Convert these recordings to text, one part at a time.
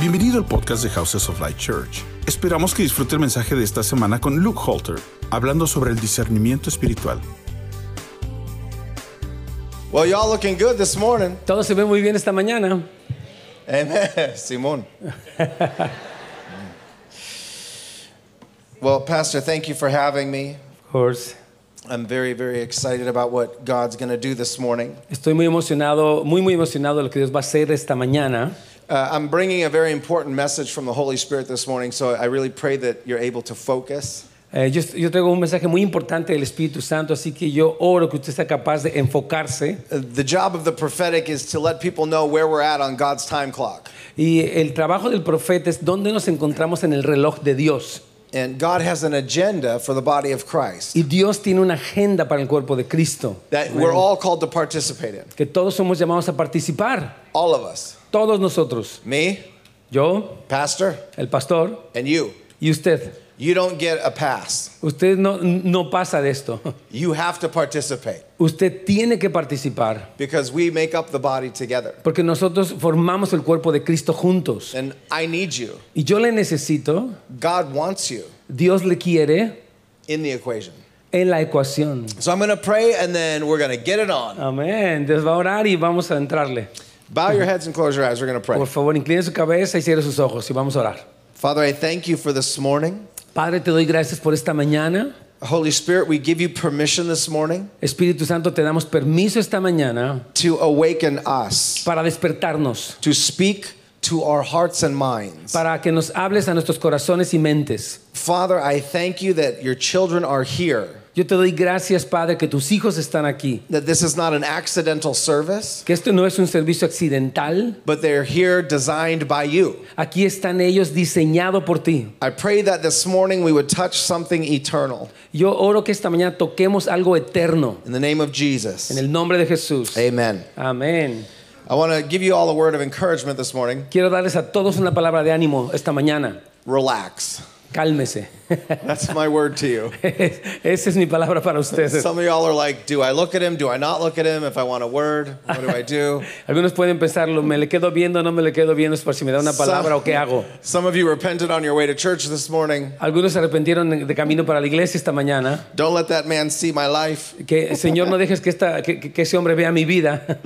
Bienvenido al podcast de Houses of Light Church. Esperamos que disfrute el mensaje de esta semana con Luke Holter, hablando sobre el discernimiento espiritual. Well, y'all looking good this morning. Todo se ve muy bien esta mañana. Amen. Simon. well, Pastor, thank you for having me. Of course. I'm very, very excited about what God's going to do this morning. Estoy muy emocionado, muy, muy emocionado de lo que Dios va a hacer esta mañana. Uh, I'm bringing a very important message from the Holy Spirit this morning, so I really pray that you're able to focus. Eh, yo, yo traigo un mensaje muy importante del Espíritu Santo, así que yo oro que usted sea capaz de enfocarse. Uh, The job of the prophetic is to let people know where we're at on God's time clock. Y el trabajo del profeta es dónde nos encontramos en el reloj de Dios. And God has an agenda for the body of Christ Y Dios tiene una agenda para el cuerpo de Cristo, that we're all called to participate in. que todos somos llamados a participar. All of us. Todos nosotros. Me, Yo, Pastor, el pastor and you. y usted. You don't get a pass. Usted no, no pasa de esto. You have to participate Usted tiene que participar. because we make up the body together. Porque nosotros formamos el cuerpo de Cristo juntos. And I need you. Y yo le necesito, God wants you Dios le quiere in the equation. en la ecuación. So I'm going to pray and then we're going to get it on. Amén. Dios va a orar y vamos a entrarle. Bow your heads and close your eyes. We're going to pray. Por favor, incline su cabeza y cierre sus ojos y vamos a orar. Father, I thank you for this morning. Padre, te doy gracias por esta mañana. Holy Spirit, we give you permission this morning Espíritu Santo, te damos permiso esta mañana to awaken us, para despertarnos, to speak to our hearts and minds. para que nos hables a nuestros corazones y mentes. Father, I thank you that your children are here, Yo te doy gracias, Padre, que tus hijos están aquí. that this is not an accidental service, Que esto no es un servicio accidental. but they're here designed by you. Aquí están ellos diseñado por ti. I pray that this morning we would touch something eternal. Yo oro que esta mañana toquemos algo eterno. In the name of Jesus. En el nombre de Jesús. Amen. Amén. I want to give you all a word of encouragement this morning. Quiero darles a todos una palabra de ánimo esta mañana. Relax. Cálmese. That's my word to you. Esa es mi palabra para ustedes. Some of y'all are like, do I look at him? Do I not look at him? If I want a word, what do I do? Algunos pueden pensarlo, me le quedo viendo, no me le quedo viendo, es por si me da una palabra o qué hago. Some of you repented on your way to church this morning. Algunos se arrepintieron de camino para la iglesia esta mañana. Don't let that man see my life. Que Señor, no dejes que, esta, que, que ese hombre vea mi vida.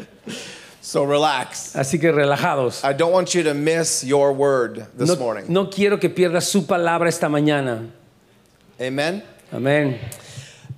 So relax. Así que relajados. I don't want you to miss your word this No, morning. no quiero que pierdas su palabra esta mañana. Amen. Amén.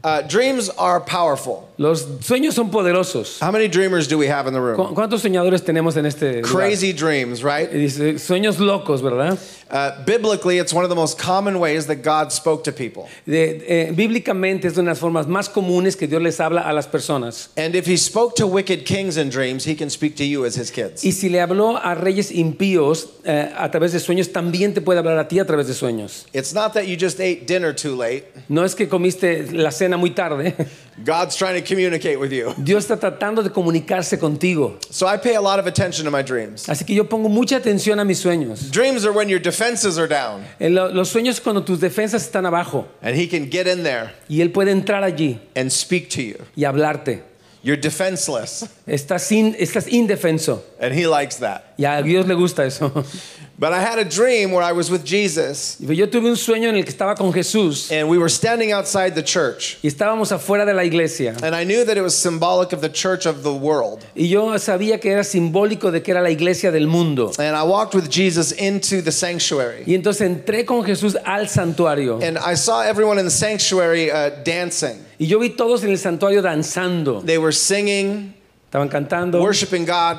Uh, dreams are powerful. Los sueños son poderosos. How many dreamers do we have in the room? ¿Cu- ¿Cuántos soñadores tenemos en este lugar? Crazy dreams, right? Dice, sueños locos, ¿verdad? Uh, biblically, it's one of the most common ways that God spoke to people. De- eh, bíblicamente es una de las formas más comunes que Dios les habla a las personas. And if he spoke to wicked kings in dreams, he can speak to you as his kids. Y si le habló a reyes impíos eh, a través de sueños, también te puede hablar a ti a través de sueños. It's not that you just ate dinner too late. No es que comiste la cena muy tarde. God's trying to communicate with you. Dios está tratando de comunicarse contigo. So I pay a lot of attention to my dreams. Así que yo pongo mucha atención a mis sueños. Dreams are when your defenses are down lo- los sueños cuando tus defensas están abajo and he can get in there y Él puede entrar allí and speak to you. y hablarte. You're defenseless Estás, sin, estás indefenso and he likes that. y a Dios le gusta eso. But I had a dream where I was with Jesus Yo tuve un sueño en el que estaba con Jesús and we were standing outside the church. y estábamos afuera de la iglesia. And I knew that it was symbolic of the church of the world. Y yo sabía que era simbólico de que era la iglesia del mundo. And I walked with Jesus into the sanctuary. Y entonces entré con Jesús al santuario. And I saw everyone in the sanctuary uh, dancing. Y yo vi todos en el santuario danzando. They were singing, Estaban cantando, worshiping God.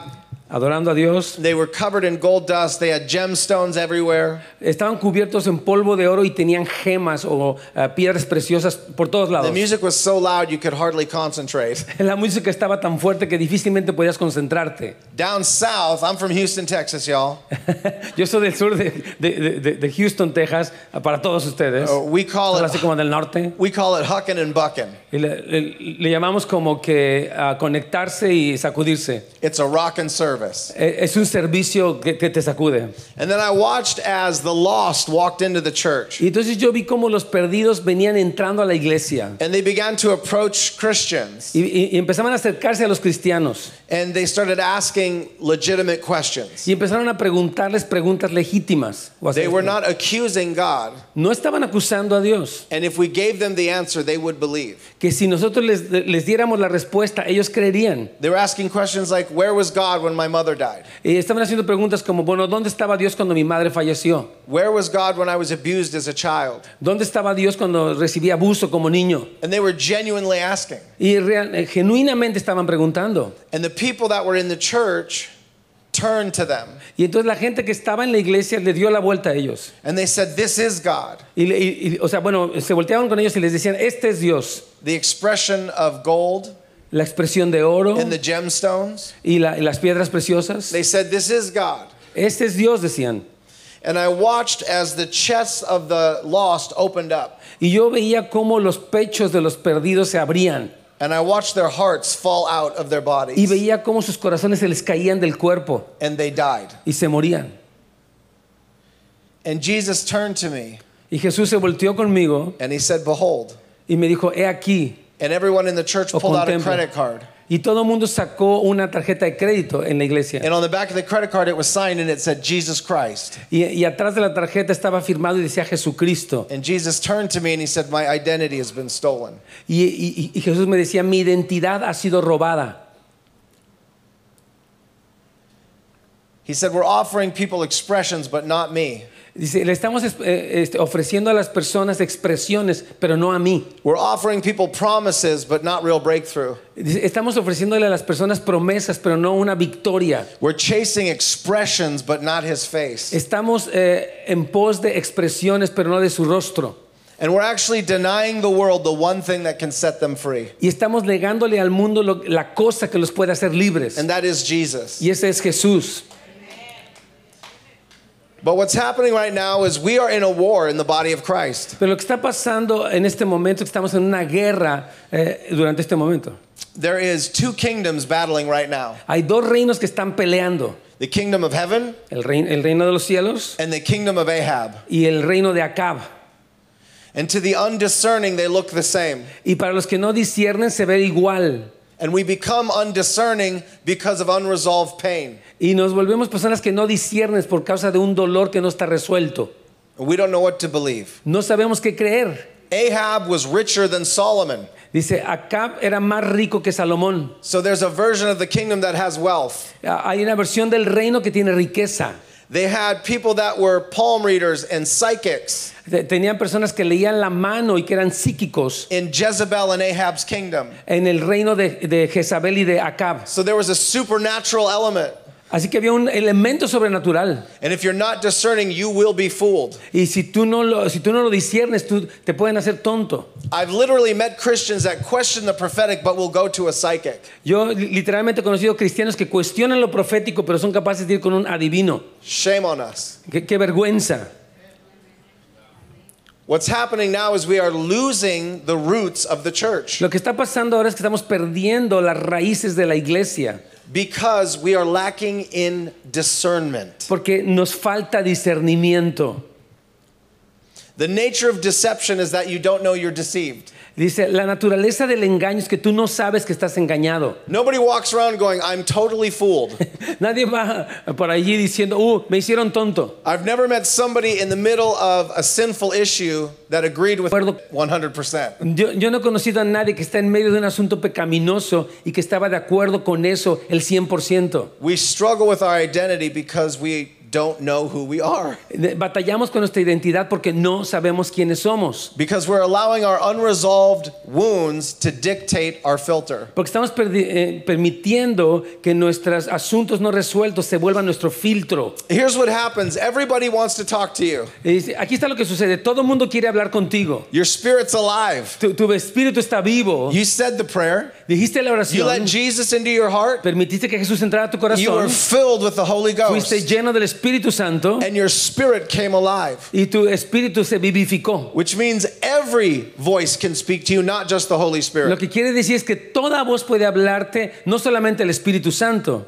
Adorando a Dios. They were covered in gold dust. They had gemstones everywhere. Estaban cubiertos en polvo de oro y tenían gemas o eh, piedras preciosas por todos lados. The music was so loud you could hardly concentrate. La música estaba tan fuerte que difícilmente podías concentrarte. Down south, I'm from Houston, Texas, y'all. Yo soy del sur de, de- de- de Houston, Texas, para todos ustedes. Uh, we call Así it como del norte. we call it hucking and bucking. Y le, le- le llamamos como que a conectarse y sacudirse. It's a rock and service. Es un servicio que, que te sacude. And then I watched as the lost walked into the church. Y entonces yo vi cómo los perdidos venían entrando a la iglesia And they began to approach Christians. y, y- y empezaban a acercarse a los cristianos And they started asking legitimate questions. y empezaron a preguntarles preguntas legítimas. They were not accusing God. no estaban acusando a Dios. And if we gave them the answer, they would believe. Que si nosotros les, les diéramos la respuesta, ellos creerían. They were asking questions like, Where was God when my mother died? Y estaban haciendo preguntas como, bueno, ¿dónde estaba Dios cuando mi madre falleció? Where was God when I was abused as a child? ¿Dónde estaba Dios cuando recibí abuso como niño? And they were genuinely asking. Y real- eh, genuinamente estaban preguntando. And the people that were in the church turned to them Y entonces la gente que estaba en la iglesia le dio la vuelta a ellos. and they said, This is God. Y, le- y- y- o sea, bueno, se volteaban con ellos y les decían, este es Dios. The expression of gold La expresión de oro and the gemstones. y, la- y las piedras preciosas. They said, This is God. Este es Dios, decían. And I watched as the chests of the lost opened up. Y yo veía cómo los pechos de los perdidos se abrían. And I watched their hearts fall out of their bodies. Y veía cómo sus corazones se les caían del cuerpo And they died. y se morían. And Jesus turned to me Y Jesús se volteó conmigo and he said, Behold. y me dijo, he aquí. And everyone in the church pulled out a credit card. Y todo el mundo sacó una tarjeta de crédito en la iglesia. And on the back of the credit card, it was signed and it said, Jesus Christ. Y, y atrás de la tarjeta estaba firmado y decía Jesucristo. And Jesus turned to me and he said, My identity has been stolen. Y, y- y Jesús me decía, mi identidad ha sido robada. He said, We're offering people expressions, but not me. Dice, le estamos eh, este, ofreciendo a las personas expresiones, pero no a mí. We're offering people promises, but not real breakthrough. Dice, estamos ofreciéndole a las personas promesas, pero no una victoria. We're chasing expressions, but not his face. Estamos eh, en pos de expresiones, pero no de su rostro. And we're actually denying the world the one thing that can set them free, Y estamos negándole al mundo lo- la cosa que los puede hacer libres. and that is Jesus. Y ese es Jesús. But what's happening right now is we are in a war in the body of Christ. Pero lo que está pasando en este momento, estamos en una guerra eh, durante este momento. There is two kingdoms battling right now. Hay dos reinos que están peleando. The kingdom of heaven El reino, el reino de los cielos and the kingdom of Ahab. y el reino de Acab. And to the undiscerning, they look the same. Y para los que no disciernen se ve igual. And we become undiscerning because of unresolved pain. Y nos volvemos personas que no disciernen por causa de un dolor que no está resuelto. We don't know what to believe. No sabemos qué creer. Ahab was richer than Solomon. Dice, Acab era más rico que Salomón. So there's a version of the kingdom that has wealth. Ah, hay una versión del reino que tiene riqueza. They had people that were palm readers and psychics Te- Tenían personas que leían la mano y que eran psíquicos in Jezebel and Ahab's kingdom. en el reino de, de Jezabel y de Acab. So there was a supernatural element. Así que había un elemento sobrenatural. And if you're not discerning, you will be fooled. Y si tú no lo, si tú no lo disiernes, tú, te pueden hacer tonto. I've literally met Christians that question the prophetic but will go to a psychic. Yo li- literalmente he conocido cristianos que cuestionan lo profético, pero son capaces de ir con un adivino. Shame on us. Qué, qué vergüenza. What's happening now is we are losing the roots of the church Lo que está pasando ahora es que estamos perdiendo las raíces de la iglesia because we are lacking in discernment. porque nos falta discernimiento. The nature of deception is that you don't know you're deceived. Dice, la naturaleza del engaño es que tú no sabes que estás engañado. Nobody walks around going, I'm totally fooled. Nadie va por allí diciendo, uh, me hicieron tonto. I've never met somebody in the middle of a sinful issue that agreed with Acuerdo. 100%. Yo, yo no he conocido a nadie que está en medio de un asunto pecaminoso y que estaba de acuerdo con eso el 100%. We struggle with our identity because we don't know who we are. Batallamos con nuestra identidad porque no sabemos quiénes somos. Because we're allowing our unresolved wounds to dictate our filter. Porque estamos eh, permitiendo que nuestros asuntos no resueltos se vuelvan nuestro filtro. Here's what happens everybody wants to talk to you. Aquí está lo que sucede. Todo el mundo quiere hablar contigo. Your spirit's alive. Tu, tu espíritu está vivo. You said the prayer, Dijiste la oración. you let. Jesus into your heart, Permitiste que Jesús entrara a tu corazón. you were filled with the Holy Fuiste Ghost, lleno del Espíritu Santo and your spirit came alive. y tu espíritu se vivificó. Which means every voice can speak to you, not just the Holy Spirit. Lo que quiere decir es que toda voz puede hablarte, no solamente el Espíritu Santo.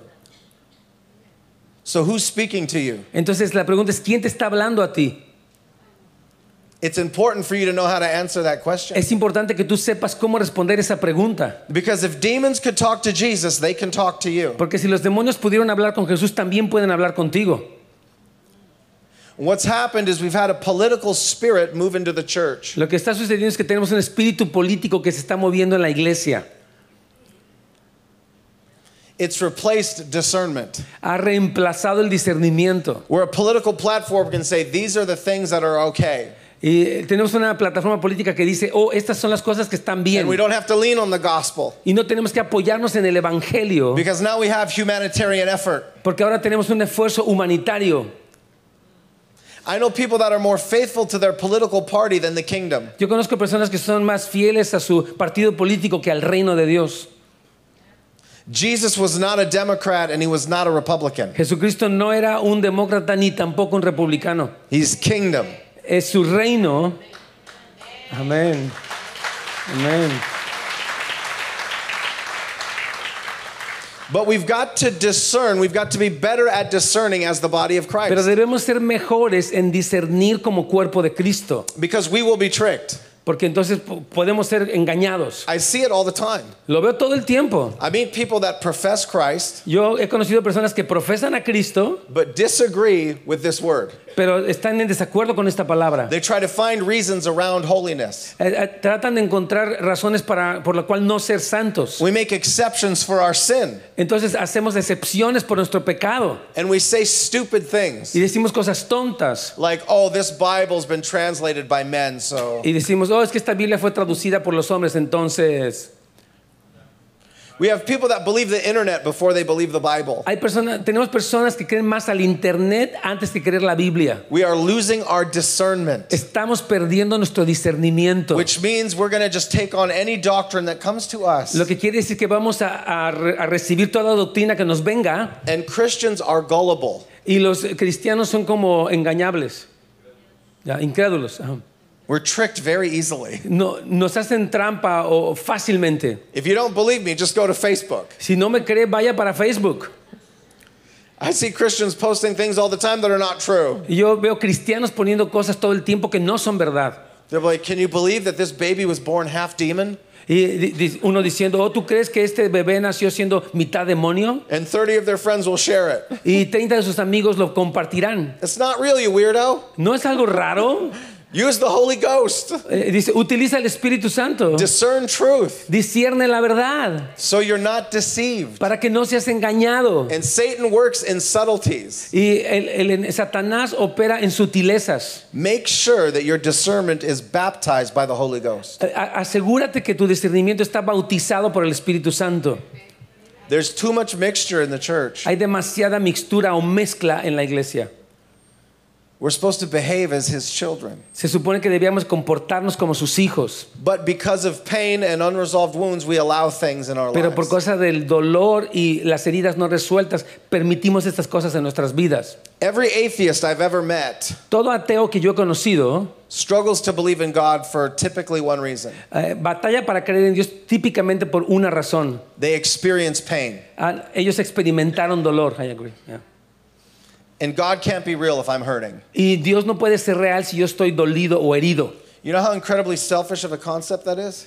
So who's speaking to you? Entonces la pregunta es, ¿quién te está hablando a ti? It's important for you to know how to answer that question. Es importante que tú sepas cómo responder esa pregunta. Because if demons could talk to Jesus, they can talk to you. Porque si los demonios pudieron hablar con Jesús, también pueden hablar contigo. What's happened is we've had a political spirit move into the church. Lo que está sucediendo es que tenemos un espíritu político que se está moviendo en la iglesia. It's replaced discernment. Ha reemplazado el discernimiento. Where a political platform can say, these are the things that are okay. Y tenemos una plataforma política que dice, oh, estas son las cosas que están bien. And we don't have to lean on the gospel. Y no tenemos que apoyarnos en el Evangelio, Because now we have humanitarian effort. porque ahora tenemos un esfuerzo humanitario. I know people that are more faithful to their political party than the kingdom. Yo conozco personas que son más fieles a su partido político que al reino de Dios. Jesus was not a Democrat and he was not a Republican. Jesucristo no era un demócrata ni tampoco un republicano. He's kingdom. Es su reino. Amén. Amén. But we've got to discern, we've got to be better at discerning as the body of Christ. Pero debemos ser mejores en discernir como cuerpo de Cristo, Because we will be tricked. Porque entonces po- podemos ser engañados. I see it all the time. Lo veo todo el tiempo. I meet people that profess Christ Yo he conocido personas que profesan a Cristo, but disagree with this word. pero están en desacuerdo con esta palabra. They try to find reasons around holiness. Eh, eh, Tratan de encontrar razones para, por la cual no ser santos. We make exceptions for our sin Entonces hacemos excepciones por nuestro pecado and we say stupid things y decimos cosas tontas. like, oh, this Bible's been translated by men, so. Y decimos, oh, es que esta Biblia fue traducida por los hombres, entonces We have people that believe the internet before they believe the Bible. hay personas, tenemos personas que creen más al internet antes que creer la Biblia. We are losing our discernment, Estamos perdiendo nuestro discernimiento. which means we're going to just take on any doctrine that comes to us. Lo que quiere decir que vamos a, a re- a recibir toda doctrina que nos venga And Christians are gullible. y los cristianos son como engañables, ya, incrédulos. ajá. We're tricked very easily. No, nos hacen trampa o fácilmente. If you don't believe me, just go to Facebook. Si no me cree, vaya para Facebook. I see Christians posting things all the time that are not true. Yo veo cristianos poniendo cosas todo el tiempo que no son verdad. They're like, Can you believe that this baby was born half demon? Y uno diciendo, oh, ¿tú crees que este bebé nació siendo mitad demonio? And 30 of their friends will share it. Y 30 de sus amigos lo compartirán. It's not real, you weirdo. ¿No es algo raro? Use the Holy Ghost. Eh, dice, utiliza el Espíritu Santo. Discern truth Discierne la verdad so you're not deceived. para que no seas engañado. And Satan works in subtleties. Y el, el- Satanás opera en sutilezas. Make sure that your discernment is baptized by the Holy Ghost. Eh, a- Asegúrate que tu discernimiento está bautizado por el Espíritu Santo. There's too much mixture in the church. Hay demasiada mixtura o mezcla en la iglesia. We're supposed to behave as his children. Se supone que debíamos comportarnos como sus hijos, But because of pain and unresolved wounds, we allow things in our pero por lives. causa del dolor y las heridas no resueltas, permitimos estas cosas en nuestras vidas. Every atheist I've ever met Todo ateo que yo he conocido struggles to believe in God for typically one reason eh, batalla para creer en Dios típicamente por una razón. they experience pain. Ah, ellos experimentaron dolor. I agree, yeah. And God can't be real if I'm hurting. Y Dios no puede ser real si yo estoy dolido o herido. You know how incredibly selfish of a concept that is?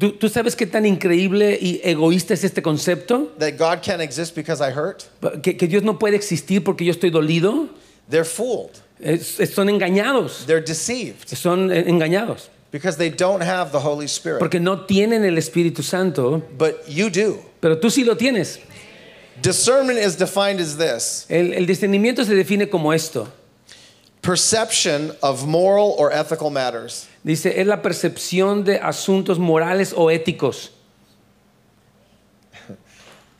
¿Tú, tú sabes qué tan increíble y egoísta es este concepto? That God can't exist because I hurt? Que, que Dios no puede existir porque yo estoy dolido. They're fooled. Es- es- son engañados. They're deceived Son eh, engañados. because they don't have the Holy Spirit. Porque no tienen el Espíritu Santo, But you do. pero tú sí lo tienes. Discernment is defined as this El, el discernimiento se define como esto. perception of moral or ethical matters. Dice, es la percepción de asuntos morales o éticos.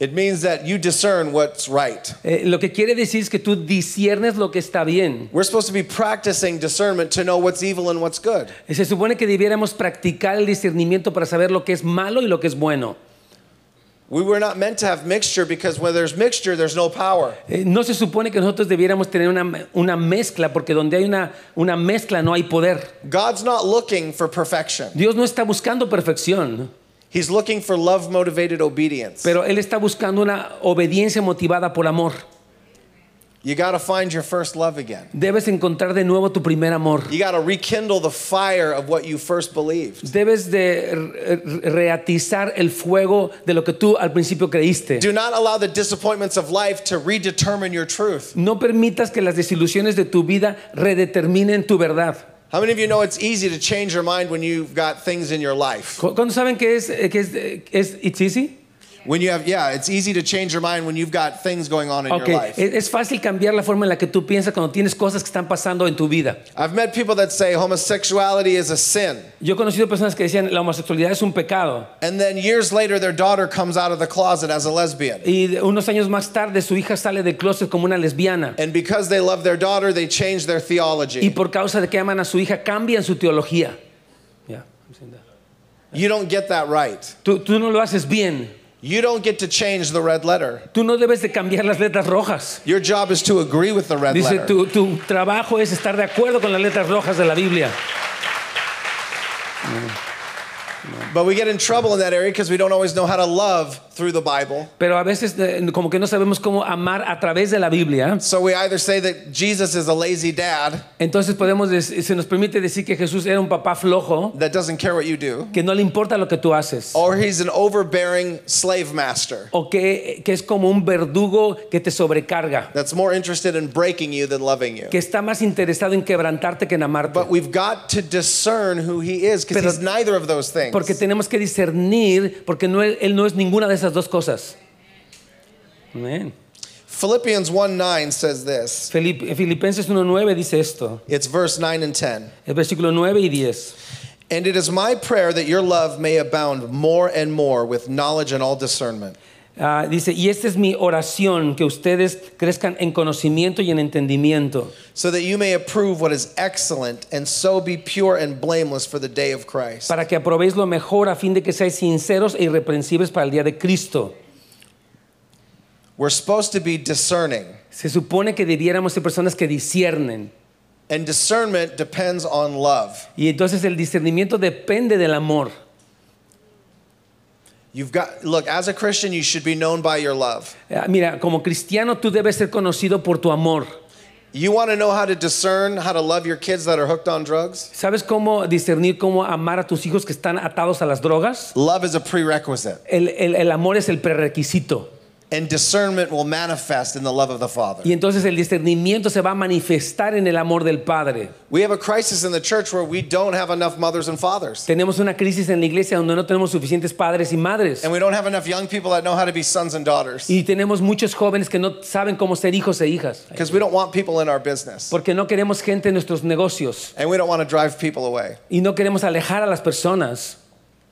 It means that you discern what's right. Eh, lo que quiere decir es que tú disiernes lo que está bien. We're supposed to be practicing discernment to know what's evil and what's good. Eh, Se supone que debiéramos practicar el discernimiento para saber lo que es malo y lo que es bueno. We were not meant to have mixture because when there's mixture, there's no power. Eh, no se supone que nosotros debiéramos tener una, una mezcla, porque donde hay una, una mezcla no hay poder. God's not looking for perfection, Dios no está buscando perfección, He's looking for love motivated obedience. pero Él está buscando una obediencia motivada por amor. You got to find your first love again. Debes encontrar de nuevo tu primer amor. You got to rekindle the fire of what you first believed. Debes de re- reatizar el fuego de lo que tú al principio creíste. Do not allow the disappointments of life to redetermine your truth. No permitas que las desilusiones de tu vida redeterminen tu verdad. How many of you know it's easy to change your mind when you've got things in your life? ¿Cu- ¿Cuándo saben que es, eh, que es, eh, es it's easy? When you have, yeah, it's easy to change your mind when you've got things going on in Ok, your life. es fácil cambiar la forma en la que tú piensas cuando tienes cosas que están pasando en tu vida. I've met people that say homosexuality is a sin. Yo he conocido personas que decían la homosexualidad es un pecado And then years later, their daughter comes out of the closet as a lesbian. y unos años más tarde su hija sale del closet como una lesbiana And because they love their daughter, they change their theology. y por causa de que aman a su hija cambian su teología. Ya, I'm saying that. You don't get that right. Tú, tú no lo haces bien. You don't get to change the red letter. Tú no debes de cambiar las letras rojas. Your job is to agree with the red Dice, letter. tu, tu trabajo es estar de acuerdo con las letras rojas de la Biblia. But we get in trouble in that area because we don't always know how to love through the Bible. Pero a veces eh, como que no sabemos cómo amar a través de la Biblia. So we either say that Jesus is a lazy dad Entonces podemos se nos permite decir que Jesús era un papá flojo, that doesn't care what you do, que no le importa lo que tú haces. or he's an overbearing slave master O que, que es como un verdugo que te sobrecarga, that's more interested in breaking you than loving you. que está más interesado en quebrantarte que en amarte. But we've got to discern who he is because he's neither of those things. Porque tenemos que discernir, porque no, él no es ninguna de esas dos cosas. Amén. Philippians 1 9 says this. Filip- Filipenses 1.9 dice esto, It's verse 9 and 10. el versículo 9 y 10. And it is my prayer that your love may abound more and more with knowledge and all discernment. Ah, dice, y esta es mi oración, que ustedes crezcan en conocimiento y en entendimiento, so that you may approve what is excellent and so be pure and blameless for the day of Christ. para que aprobéis lo mejor a fin de que seáis sinceros e irreprensibles para el día de Cristo. We're supposed to be discerning, Se supone que debiéramos ser personas que disciernen. and discernment depends on love. Y entonces el discernimiento depende del amor. You've got look, as a Christian, you should be known by your love. Ah, Mira, como cristiano tú debes ser conocido por tu amor. You want to know how to discern how to love your kids that are hooked on drugs? ¿Sabes cómo discernir cómo amar a tus hijos que están atados a las drogas? Love is a prerequisite, El, el- el amor es el prerequisito. And discernment will manifest in the love of the Father. Y entonces el discernimiento se va a manifestar en el amor del Padre. We have a crisis in the church where we don't have enough mothers and fathers. Tenemos una crisis en la iglesia donde no tenemos suficientes padres y madres. And we don't have enough young people that know how to be sons and daughters. Y tenemos muchos jóvenes que no saben cómo ser hijos e hijas. Because we don't want people in our business. Porque no queremos gente en nuestros negocios. And we don't want to drive people away. Y no queremos alejar a las personas.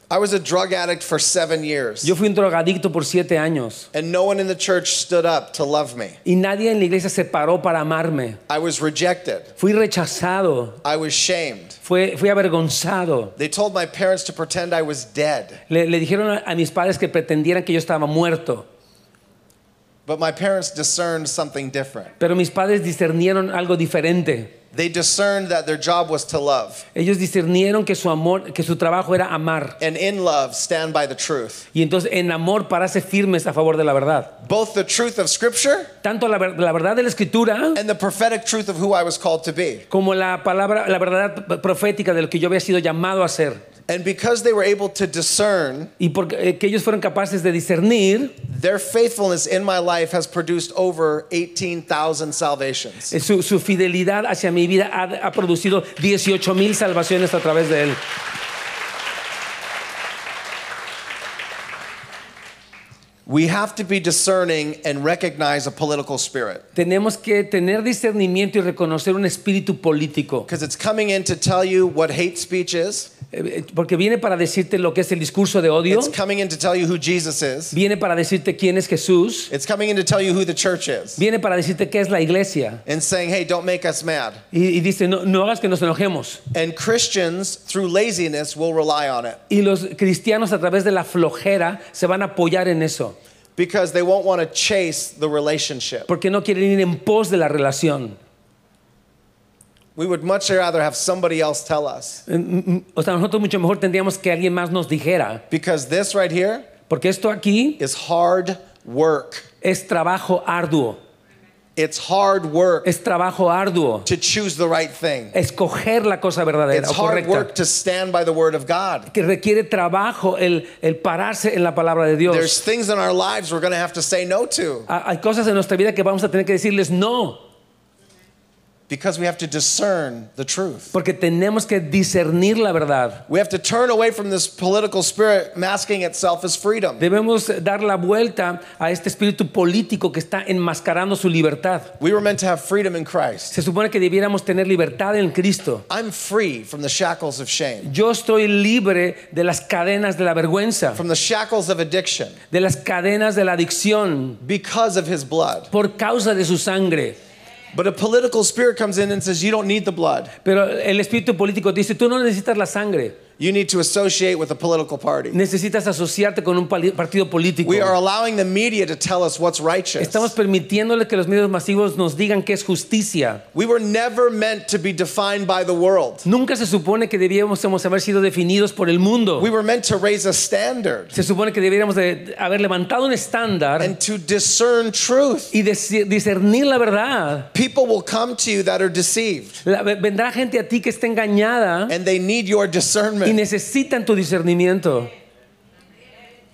I was a drug addict for seven years. Yo fui un drogadicto por siete años. And no one in the church stood up to love me. Y nadie en la iglesia se paró para amarme. I was rejected. Fui rechazado. I was shamed. Fui, fui avergonzado. They told my parents to pretend I was dead. Le, le dijeron a, a mis padres que pretendieran que yo estaba muerto. But my parents discerned something different. Pero mis padres discernieron algo diferente. They discerned that their job was to love. Ellos discernieron que su amor, que su trabajo era amar. And in love, stand by the truth. Y entonces en amor pararse firmes a favor de la verdad. Both the truth of Scripture Tanto la, la verdad de la escritura and the prophetic truth of who I was called to be. como la palabra, la verdad profética de lo que yo había sido llamado a ser. And because they were able to discern, Y porque eh, que ellos fueron capaces de discernir, their faithfulness in my life has produced over 18,000 salvations. eh, su, su fidelidad hacia mi vida ha, ha producido 18 mil salvaciones a través de él. We have to be discerning and recognize a political spirit Tenemos que tener discernimiento y reconocer un espíritu político. because it's coming in to tell you what hate speech is. Eh, Porque viene para decirte lo que es el discurso de odio, It's coming in to tell you who Jesus is. viene para decirte quién es Jesús, It's coming in to tell you who the church is. viene para decirte qué es la iglesia. And saying, hey, don't make us mad. Y, y dice, no, no hagas que nos enojemos. And Christians, through laziness, will rely on it Y los cristianos a través de la flojera se van a apoyar en eso, because they won't want to chase the relationship. porque no quieren ir en pos de la relación. We would much rather have somebody else tell us O sea, nosotros mucho mejor tendríamos que alguien más nos dijera, because this right here porque esto aquí is hard work. es trabajo arduo. It's hard work Es trabajo arduo. to choose the right thing. Escoger la cosa verdadera It's o hard work correcta. to stand by the word of God. Que requiere trabajo el, el pararse en la palabra de Dios. There's things in our lives we're going to have to say no to Ha- Hay cosas en nuestra vida que vamos a tener que decirles no, because we have to discern the truth. porque tenemos que discernir la verdad. We have to turn away from this political spirit masking itself as freedom. Debemos dar la vuelta a este espíritu político que está enmascarando su libertad. We were meant to have freedom in Christ. Se supone que debiéramos tener libertad en Cristo. I'm free from the shackles of shame, Yo estoy libre de las cadenas de la vergüenza, from the shackles of addiction de las cadenas de la adicción, because of his blood. por causa de su sangre. But a political spirit comes in and says, You don't need the blood. Pero el espíritu político dice, tú no necesitas la sangre, You need to associate with a political party. necesitas asociarte con un partido político. We are allowing the media to tell us what's righteous. Estamos permitiéndole que los medios masivos nos digan que es justicia. We were never meant to be defined by the world. Nunca se supone que debíamos haber sido definidos por el mundo. We were meant to raise a standard Se supone que deberíamos de haber levantado un estándar and to discern truth. y discernir la verdad. People will come to you that are deceived vendrá gente a ti que está engañada and they need your y discernment. necesitan tu discernimiento.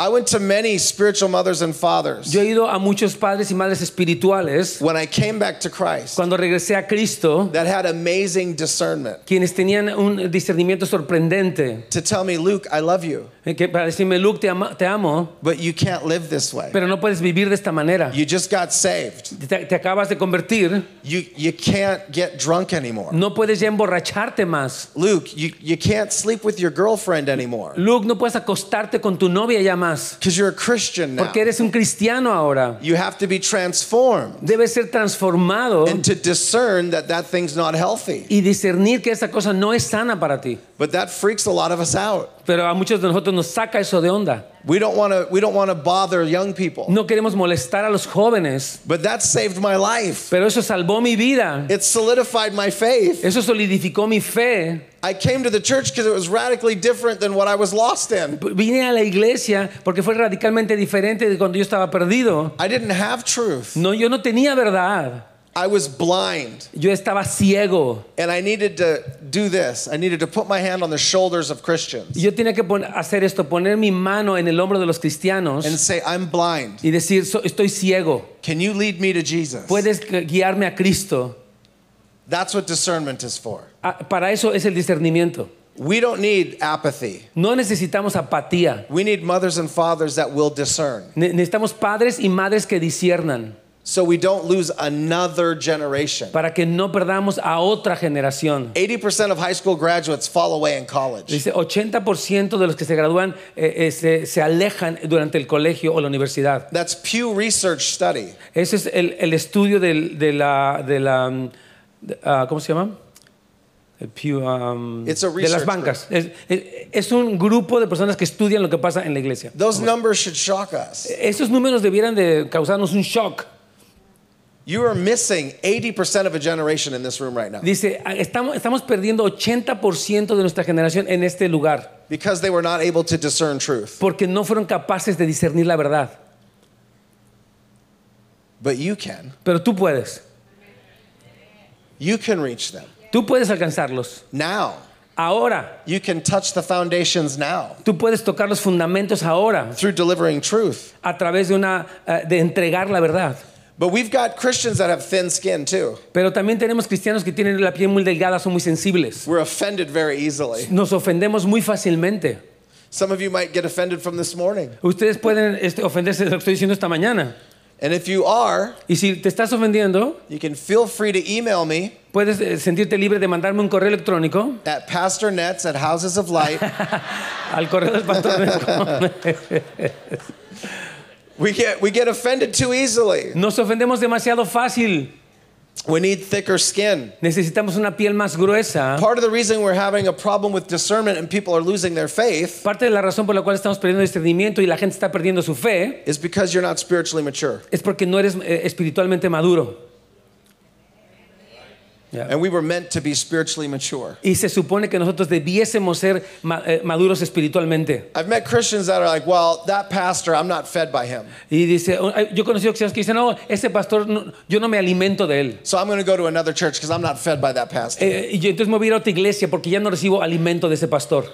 I went to many spiritual mothers and fathers. Yo he ido a muchos padres y madres espirituales When I came back to Christ, cuando regresé a Cristo, that had amazing discernment quienes tenían un discernimiento sorprendente, to tell me, Luke, I love you, que para decirme, Luke, te, ama- te amo, but you can't live this way. pero no puedes vivir de esta manera. You just got saved. Te, te acabas de convertir, You, you can't get drunk anymore. no puedes ya emborracharte más. Luke, you, you can't sleep with your girlfriend anymore Luke, no puedes acostarte con tu novia ya más, because you're a Christian now. porque eres un cristiano ahora. You have to be transformed Debes ser transformado and to discern that that thing's not healthy. y discernir que esa cosa no es sana para ti. But that freaks a lot of us out. Pero a muchos de nosotros nos saca eso de onda. We don't want to we don't want to bother young people. No queremos molestar a los jóvenes, But that saved my life. pero eso salvó mi vida. It solidified my faith. Eso solidificó mi fe. I came to the church because it was radically different than what I was lost in. Vine a la iglesia porque fue radicalmente diferente de cuando yo estaba perdido. I didn't have truth. No, yo no tenía verdad. I was blind. Yo estaba ciego. And I needed to do this. I needed to put my hand on the shoulders of Christians Yo tenía que hacer esto, poner mi mano en el hombro de los cristianos and say, I'm blind. y decir, "So- estoy ciego. Can you lead me to Jesus? Puedes guiarme a Cristo. That's what discernment is for. Ah, Para eso es el discernimiento. We don't need apathy. No necesitamos apatía. We need mothers and fathers that will discern Ne- Necesitamos padres y madres que disiernan so we don't lose another generation. para que no perdamos a otra generación. 80% of high school graduates fall away in college. Dice, 80% de los que se gradúan eh, eh, se, se alejan durante el colegio o la universidad. That's Pew Research study. Ese es el, el estudio del- de la, de la mm, de- ah, ¿cómo se llama? Pew, um, It's a de las bancas. Es, es- es un grupo de personas que estudian lo que pasa en la iglesia. Those numbers should shock us. Esos números debieran de causarnos un shock. You are missing 80% of a generation in this room right now Dice, ah, estamos, estamos perdiendo 80% de nuestra generación en este lugar because they were not able to discern truth. porque no fueron capaces de discernir la verdad. But you can. Pero tú puedes. You can reach them. Tú puedes alcanzarlos. Now. Ahora. You can touch the foundations now Tú puedes tocar los fundamentos ahora through delivering truth. a través de una eh, de entregar la verdad. But we've got Christians that have thin skin too. Pero también tenemos cristianos que tienen la piel muy delgada, son muy sensibles. We're offended very easily. Nos ofendemos muy fácilmente. Some of you might get offended from this morning. Ustedes pueden este, ofenderse de lo que estoy diciendo esta mañana. And if you are, Y si te estás ofendiendo, you can feel free to email me puedes eh, sentirte libre de mandarme un correo electrónico at pastornets at houses of light. al correo del pastor. we get we get offended too easily. Nos ofendemos demasiado fácil. We need thicker skin. Necesitamos una piel más gruesa. Part of the reason we're having a problem with discernment and people are losing their faith Parte de la razón por la cual estamos perdiendo discernimiento y la gente está perdiendo su fe is because you're not spiritually mature. es porque no eres eh, espiritualmente maduro. Yeah. And we were meant to be spiritually mature. Y se supone que nosotros debiésemos ser eh, maduros espiritualmente. I've met Christians that are like, well, that pastor, I'm not fed by him. Y dice, oh, yo he conocido cristianos que dicen, no, ese pastor, no- yo no me alimento de él. So I'm going to go to another church because I'm not fed by that pastor. Eh, y yo entonces me voy a ir a otra iglesia porque ya no recibo alimento de ese pastor.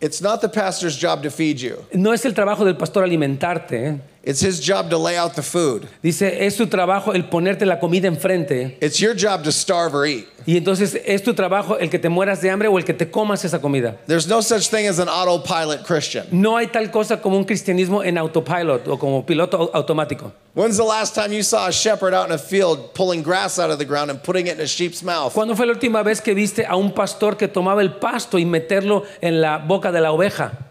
It's not the pastor's job to feed you. No es el trabajo del pastor alimentarte. ¿eh? It's his job to lay out the food. Dice, es tu trabajo el ponerte la comida enfrente. It's your job to starve or eat. Y entonces es tu trabajo el que te mueras de hambre o el que te comas esa comida. There's no such thing as an autopilot Christian. No hay tal cosa como un cristianismo en autopilot o como piloto au- automático. When's the last time you saw a shepherd out in a field pulling grass out of the ground and putting it in a sheep's mouth? ¿Cuándo fue la última vez que viste a un pastor que tomaba el pasto y meterlo en la boca de la oveja?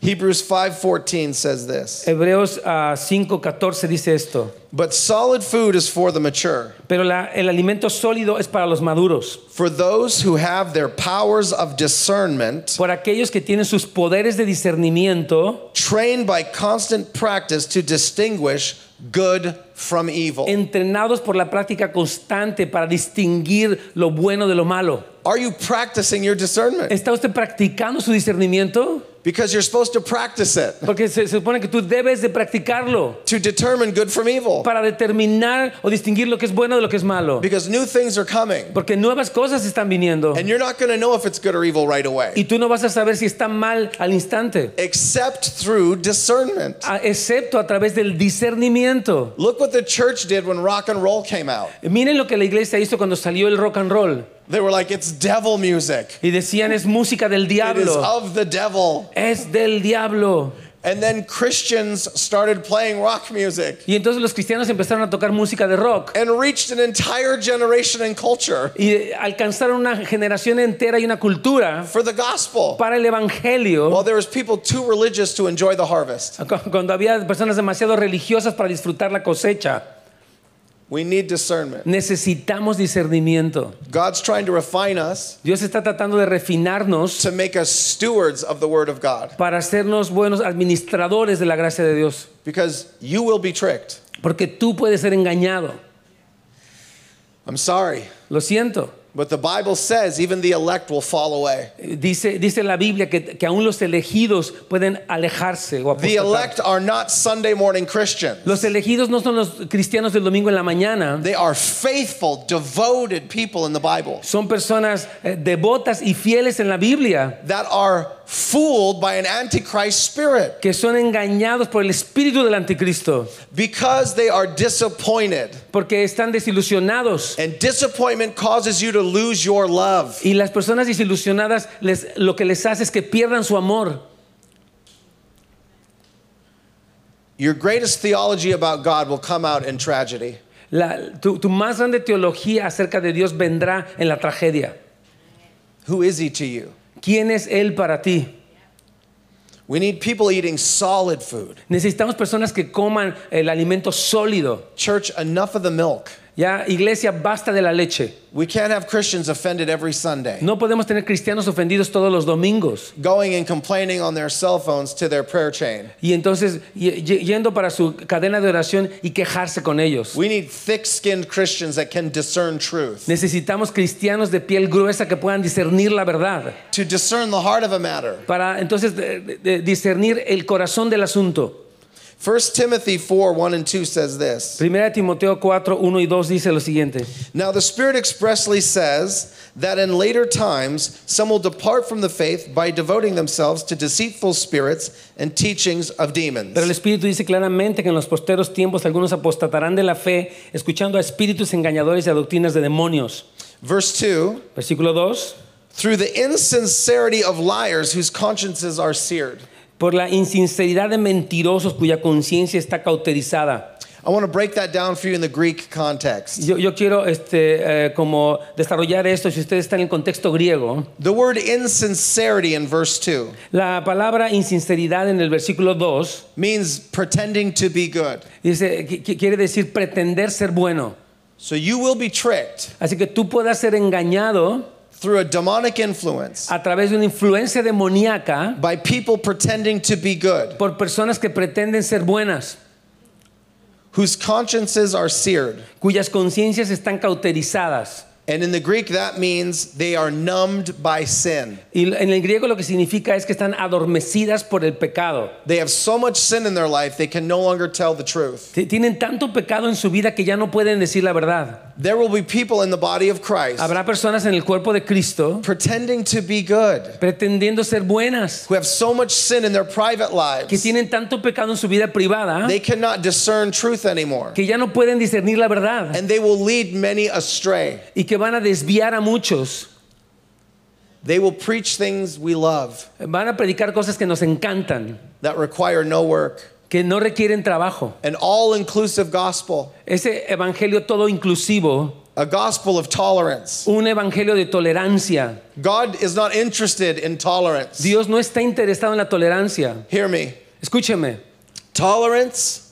Hebrews 5:14 says this. Hebreos ah, 5:14 dice esto. But solid food is for the mature, Pero la- el alimento sólido es para los maduros, for those who have their powers of discernment por aquellos que tienen sus poderes de discernimiento trained by constant practice to distinguish good from evil. entrenados por la práctica constante para distinguir lo bueno de lo malo. Are you practicing your discernment? ¿Está usted practicando su discernimiento? Because you're supposed to practice it Porque se, se supone que tú debes de practicarlo to determine good from evil. para determinar o distinguir lo que es bueno de lo que es malo. Because new things are coming. Porque nuevas cosas están viniendo And you're not going to know if it's good or evil right away, y tú no vas a saber si está mal al instante, except through discernment. a- excepto a través del discernimiento. Look what the church did when rock and roll came out. Miren lo que la iglesia hizo cuando salió el rock and roll They were like, it's devil music. y decían es música del diablo. It is of the devil. es del diablo. And then Christians started playing rock music Y entonces los cristianos empezaron a tocar música de rock and reached an entire generation and culture y alcanzaron una generación entera y una cultura for the gospel. para el evangelio. While there was people too religious to enjoy the harvest. Cu- Cuando había personas demasiado religiosas para disfrutar la cosecha, We need discernment. necesitamos discernimiento. God's trying to refine us Dios está tratando de refinarnos to make us stewards of the word of God para hacernos buenos administradores de la gracia de Dios. because you will be tricked. Porque tú puedes ser engañado. I'm sorry, Lo siento. But the Bible says even the elect will fall away. Dice, dice la Biblia que, que aún los elegidos pueden alejarse o The elect are not Sunday morning Christians. Los elegidos no son los cristianos del domingo en la mañana. They are faithful, devoted people in the Bible Son personas eh, devotas y fieles en la Biblia that are fooled by an antichrist spirit que son engañados por el espíritu del anticristo because they are disappointed. porque están desilusionados. And disappointment causes you to lose your love. Y las personas desilusionadas les, lo que les hace es que pierdan su amor. Your greatest theology about God will come out in tragedy. La- tu, tu más grande teología acerca de Dios vendrá en la tragedia. Who is he to you? ¿Quién es Él para ti? We need people eating solid food. Necesitamos personas que coman el alimento sólido. Church, enough of the milk. Ya, iglesia, basta de la leche. We can't have Christians offended every Sunday, No podemos tener cristianos ofendidos todos los domingos. going and complaining on their cell phones to their prayer chain. Y entonces yendo para su cadena de oración y quejarse con ellos. We need thick skinned Christians that can discern truth, Necesitamos cristianos de piel gruesa que puedan discernir la verdad. to discern the heart of a matter. Para entonces discernir el corazón del asunto. 1 Timothy 4 1 and 2 says this. Primera de Timoteo 4, 1 y 2 dice lo siguiente. Now, the Spirit expressly says that in later times some will depart from the faith by devoting themselves to deceitful spirits and teachings of demons. Pero el Espíritu dice claramente que en los posteros tiempos algunos apostatarán de la fe, escuchando a espíritus engañadores y a doctrinas de demonios. Verse 2 Versículo 2. through the insincerity of liars whose consciences are seared. Por la insinceridad de mentirosos cuya conciencia está cauterizada. I want to break that down for you in the Greek context. Yo, yo quiero este, eh, como desarrollar esto, si usted está en el contexto griego. The word insincerity in verse 2 La palabra insinceridad en el versículo 2 means pretending to be good. dice, qui- qui- quiere decir pretender ser bueno. So you will be tricked Así que tú puedas ser engañado through a demonic influence a través de una influencia demoníaca by people pretending to be good, por personas que pretenden ser buenas, whose consciences are seared. cuyas conciencias están cauterizadas. And in the Greek, that means they are numbed by sin. Y en el griego lo que significa es que están adormecidas por el pecado. They have so much sin in their life, they can no longer tell the truth. Tienen tanto pecado en su vida que ya no pueden decir la verdad. There will be people in the body of Christ Habrá personas en el cuerpo de Cristo pretending to be good, pretendiendo ser buenas, who have so much sin in their private lives. que tienen tanto pecado en su vida privada they cannot discern truth anymore. que ya no pueden discernir la verdad And they will lead many astray. y que van a desviar a muchos. They will preach things we love Van a predicar cosas que nos encantan, that require no work. que no requieren trabajo. An all inclusive gospel, Ese evangelio todo inclusivo, a gospel of tolerance. un evangelio de tolerancia. God is not interested in tolerance. Dios no está interesado en la tolerancia. Hear me. Escúcheme, Tolerance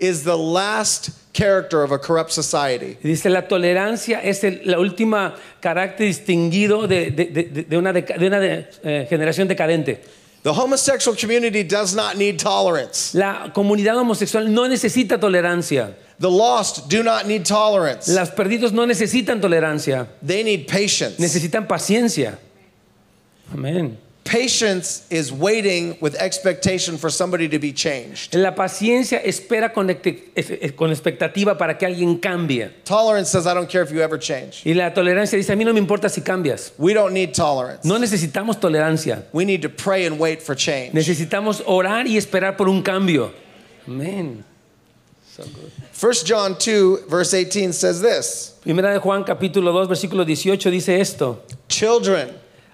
is the last character of a corrupt society. dice la tolerancia es el- la última carácter distinguido de, de- de- de una, de una de- eh, generación decadente. The homosexual community does not need tolerance. La comunidad homosexual no necesita tolerancia. The lost do not need tolerance. Los perdidos no necesitan tolerancia, They need patience. necesitan paciencia. Amén. Patience is waiting with expectation for somebody to be changed. La paciencia espera con, con expectativa para que alguien cambie. Tolerance says, I don't care if you ever change. Y la tolerancia dice, a mí no me importa si cambias. We don't need tolerance. No necesitamos tolerancia. We need to pray and wait for change. Necesitamos orar y esperar por un cambio. Amén. So 1 John 2, verse 18 says this Primera de Juan capítulo 2 versículo 18 dice esto. Children,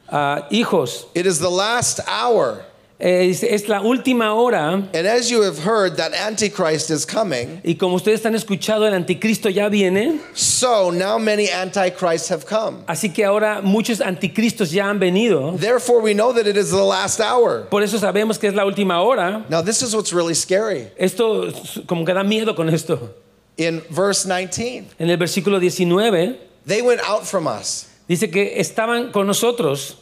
Ah, hijos, it is the last hour. dice, es la última hora And as you have heard that Antichrist is coming, y como ustedes han escuchado el anticristo ya viene, so now many Antichrists have come. así que ahora muchos anticristos ya han venido. Therefore, we know that it is the last hour. Por eso sabemos que es la última hora. Now, this is what's really scary. Esto como que da miedo con esto. In verse 19, En el versículo 19 they went out from us. Dice que estaban con nosotros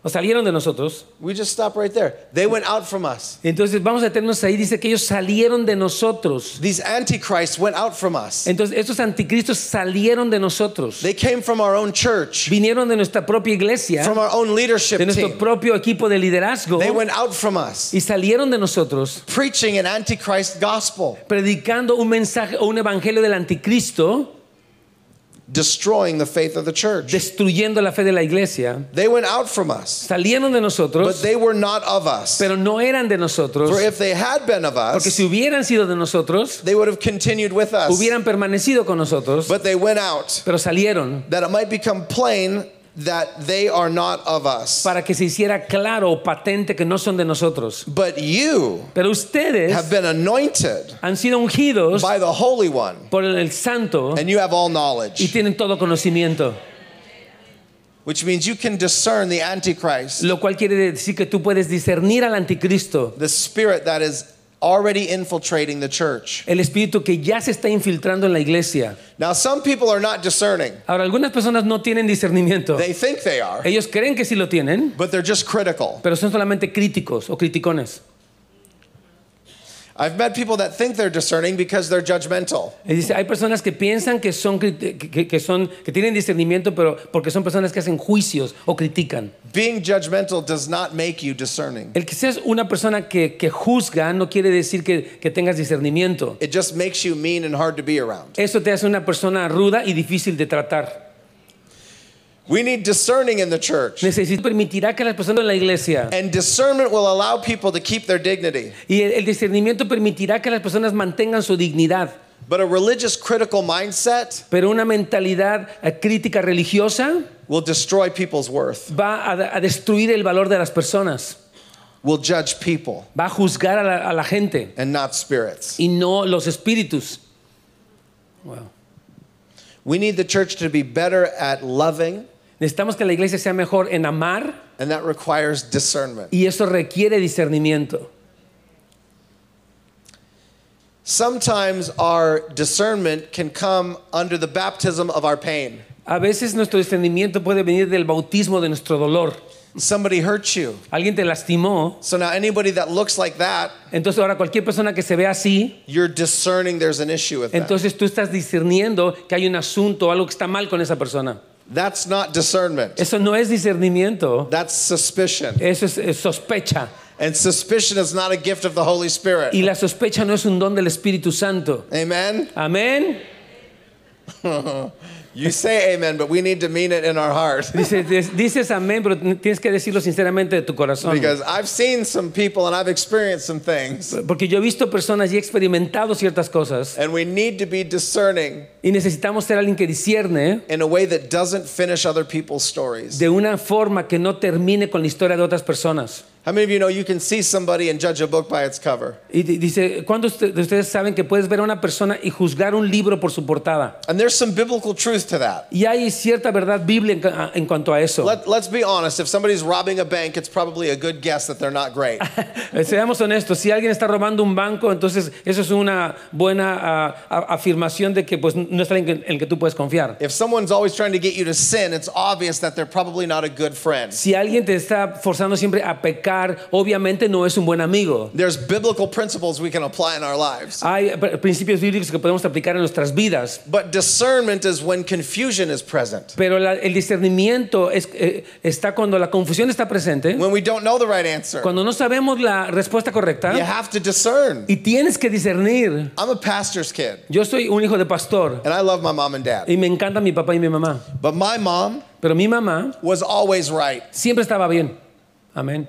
o salieron de nosotros. We just stop right there. They went out from us. Entonces vamos a detenernos ahí. Dice que ellos salieron de nosotros. These Antichrists went out from us. Entonces estos anticristos salieron de nosotros. They came from our own church, Vinieron de nuestra propia iglesia, from our own leadership de nuestro team. propio equipo de liderazgo They went out from us, y salieron de nosotros preaching an Antichrist gospel, predicando un mensaje o un evangelio del anticristo, destroying the faith of the church. destruyendo la fe de la iglesia. They went out from us, Salieron de nosotros. but they were not of us. pero no eran de nosotros. For if they had been of us, Porque si hubieran sido de nosotros, they would have continued with us. hubieran permanecido con nosotros, But they went out, pero salieron that it might become plain that they are not of us. para que se hiciera claro o patente que no son de nosotros. But you Pero ustedes have been anointed han sido ungidos by the Holy One, por el Santo and you have all knowledge. y tienen todo conocimiento, which means you can discern the Antichrist, lo cual quiere decir que tú puedes discernir al anticristo, the spirit that is already infiltrating the church. el espíritu que ya se está infiltrando en la iglesia. Now, some people are not discerning. Ahora, algunas personas no tienen discernimiento. They think they are, Ellos creen que sí lo tienen, but they're just critical. pero son solamente críticos o criticones. I've met people that think they're discerning because they're judgmental. Dice, hay personas que piensan que son, que, que son que tienen discernimiento, pero porque son personas que hacen juicios o critican. Being judgmental does not make you discerning. El que seas una persona que, que juzga no quiere decir que, que tengas discernimiento. It just makes you mean and hard to be around. Eso te hace una persona ruda y difícil de tratar. We need discerning in the church. Necesito permitirá que las personas en la iglesia And discernment will allow people to keep their dignity. y el, discernimiento permitirá que las personas mantengan su dignidad. But a religious critical mindset Pero una mentalidad eh, crítica religiosa will destroy people's worth, va a, a destruir el valor de las personas, will judge people va a juzgar a la, a la gente and not spirits. y no los espíritus. Wow. We need the church to be better at loving, Necesitamos que la iglesia sea mejor en amar and that requires discernment. y eso requiere discernimiento. Sometimes our discernment can come under the baptism of our pain. A veces nuestro discernimiento puede venir del bautismo de nuestro dolor. Somebody hurt you. alguien te lastimó. So now anybody that looks like that, Entonces ahora cualquier persona que se ve así, you're discerning there's an issue with that. entonces tú estás discerniendo que hay un asunto, algo que está mal con esa persona. That's not discernment. Eso no es discernimiento, That's suspicion. eso es, es sospecha. And suspicion is not a gift of the Holy Spirit. Y la sospecha no es un don del Espíritu Santo. Amen. Amén. You say amen, but we need to mean it in our heart. Dices, dices amén, pero tienes que decirlo sinceramente de tu corazón. Because I've seen some people and I've experienced some things. Porque yo he visto personas y he experimentado ciertas cosas And we need to be discerning y necesitamos ser alguien que discierne in a way that doesn't finish other people's stories. de una forma que no termine con la historia de otras personas. How many of you know you can see somebody and judge a book by its cover? Y dice, ¿cuántos de ustedes saben que puedes ver a una persona y juzgar un libro por su portada? And there's some biblical truth to that. Y hay cierta verdad bíblica en, cuanto a eso. Let, let's be honest. If somebody's robbing a bank, it's probably a good guess that they're not great. Eh, Seamos honestos, si alguien está robando un banco, entonces eso es una buena a- afirmación de que pues, no es alguien en el que tú puedes confiar. If someone's always trying to get you to sin, it's obvious that they're probably not a good friend. Si alguien te está forzando siempre a pecar, obviamente no es un buen amigo. There's biblical principles we can apply in our lives. Hay pr- principios bíblicos que podemos aplicar en nuestras vidas, But discernment is when confusion is present. pero la- el discernimiento es- eh, está cuando la confusión está presente, When we don't know the right answer. cuando no sabemos la respuesta You correcta have to discern. y tienes que discernir. I'm a pastor's kid, Yo soy un hijo de pastor and I love my mom and dad. y me encanta mi papá y mi mamá, But my mom pero mi mamá was always right. siempre estaba bien. Amén.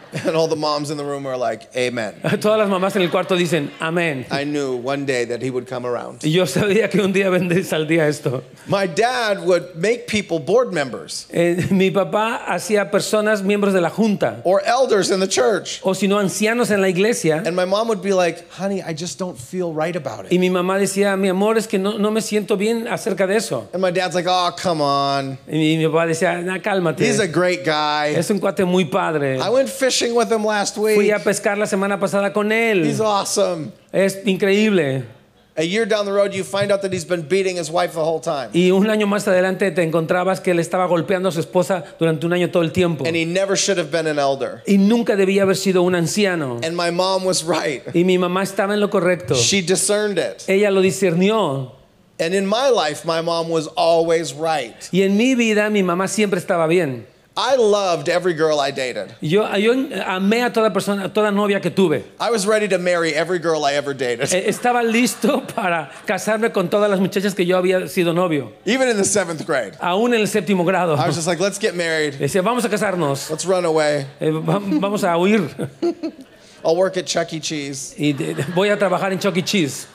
And all the moms in the room are like, Amen. Todas las mamás en el cuarto dicen amén. I knew one day that he would come around. Y yo sabía que un día vendría esto. My dad would make people board members Eh, mi papá hacía personas miembros de la junta or elders in the church. o si no ancianos en la iglesia. And my mom would be like, honey, I just don't feel right about Y it. mi mamá decía, mi amor, es que no, no me siento bien acerca de eso. And my dad's like, oh, come on. Y mi, mi papá decía, "Nah, cálmate. He's a great guy. Es un cuate muy padre. I went fishing with him last Fui a pescar la semana pasada con él. He's awesome. Es increíble. A year down the road, you find out that he's been beating his wife the whole time. Y un año más adelante te encontrabas que él estaba golpeando a su esposa durante un año todo el tiempo. And he never should have been an elder. Y nunca debía haber sido un anciano. And my mom was right. Y mi mamá estaba en lo correcto. She discerned it. Ella lo discernió. And in my life, my mom was always right. Y en mi vida mi mamá siempre estaba bien. I loved every girl I dated. Yo, yo amé a toda persona, a toda novia que tuve. I was ready to marry every girl I ever dated. Eh, Estaba listo para casarme con todas las muchachas que yo había sido novio. Even in the seventh grade. Aún en el séptimo grado. I was just like, let's get married. Decía, vamos a casarnos. Let's run away. Eh, va- vamos a huir. I'll work at Chuck E. Cheese. Y de- de- voy a trabajar en Chuck E. Cheese.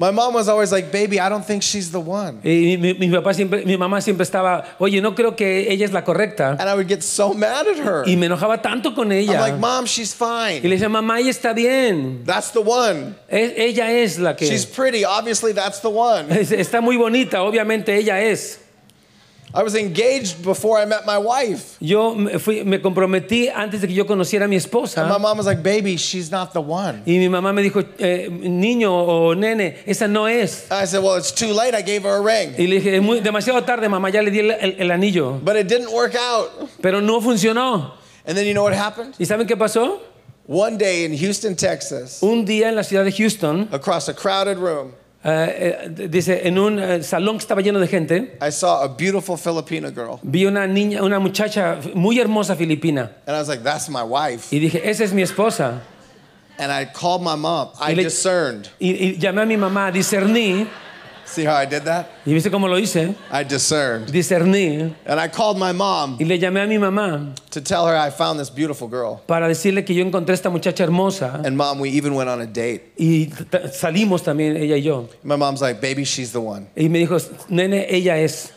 My mom was always like, baby, I don't think she's the one. Y mi, mi papá siempre, mi mamá siempre estaba, oye, no creo que ella es la correcta. And I would get so mad at her. Y me enojaba tanto con I'm ella. like, mom, she's Y fine. le decía, mamá, ella está bien. That's the one. Es- ella es la que... She's pretty. Obviously, that's the one. es- Está muy bonita, obviamente ella es. I was engaged before I met my wife. Yo me, fui, me comprometí antes de que yo conociera a mi And my esposa. mom was like, baby, she's not the one. Y mi mamá me dijo, eh, niño o nene, esa no es. I said, well, it's too late. I gave her a ring. Y le dije, "Es muy, demasiado tarde, mamá, ya le di el, el- el anillo. But it didn't work out. Pero no funcionó. And then you know what happened? ¿Y saben qué pasó? One day in Houston, Texas, Un día en la ciudad de Houston, across a crowded room, eh, eh, dice, en un eh, salón que estaba lleno de gente, I saw a beautiful Filipino girl. vi una niña, una muchacha muy hermosa filipina. And I was like, that's my wife. Y dije, esa es mi esposa. And I called my mom. I Y le- discerned. Y, y llamé a mi mamá, discerní. See how I did that? ¿Y viste cómo lo hice? I discerned. Discerní. And I called my mom Y le llamé a mi mamá to tell her I found this beautiful girl. para decirle que yo encontré esta muchacha hermosa. And mom, we even went on a date. Y salimos también, ella y yo. My mom's like, baby, she's the one. Y me dijo, nene, ella es.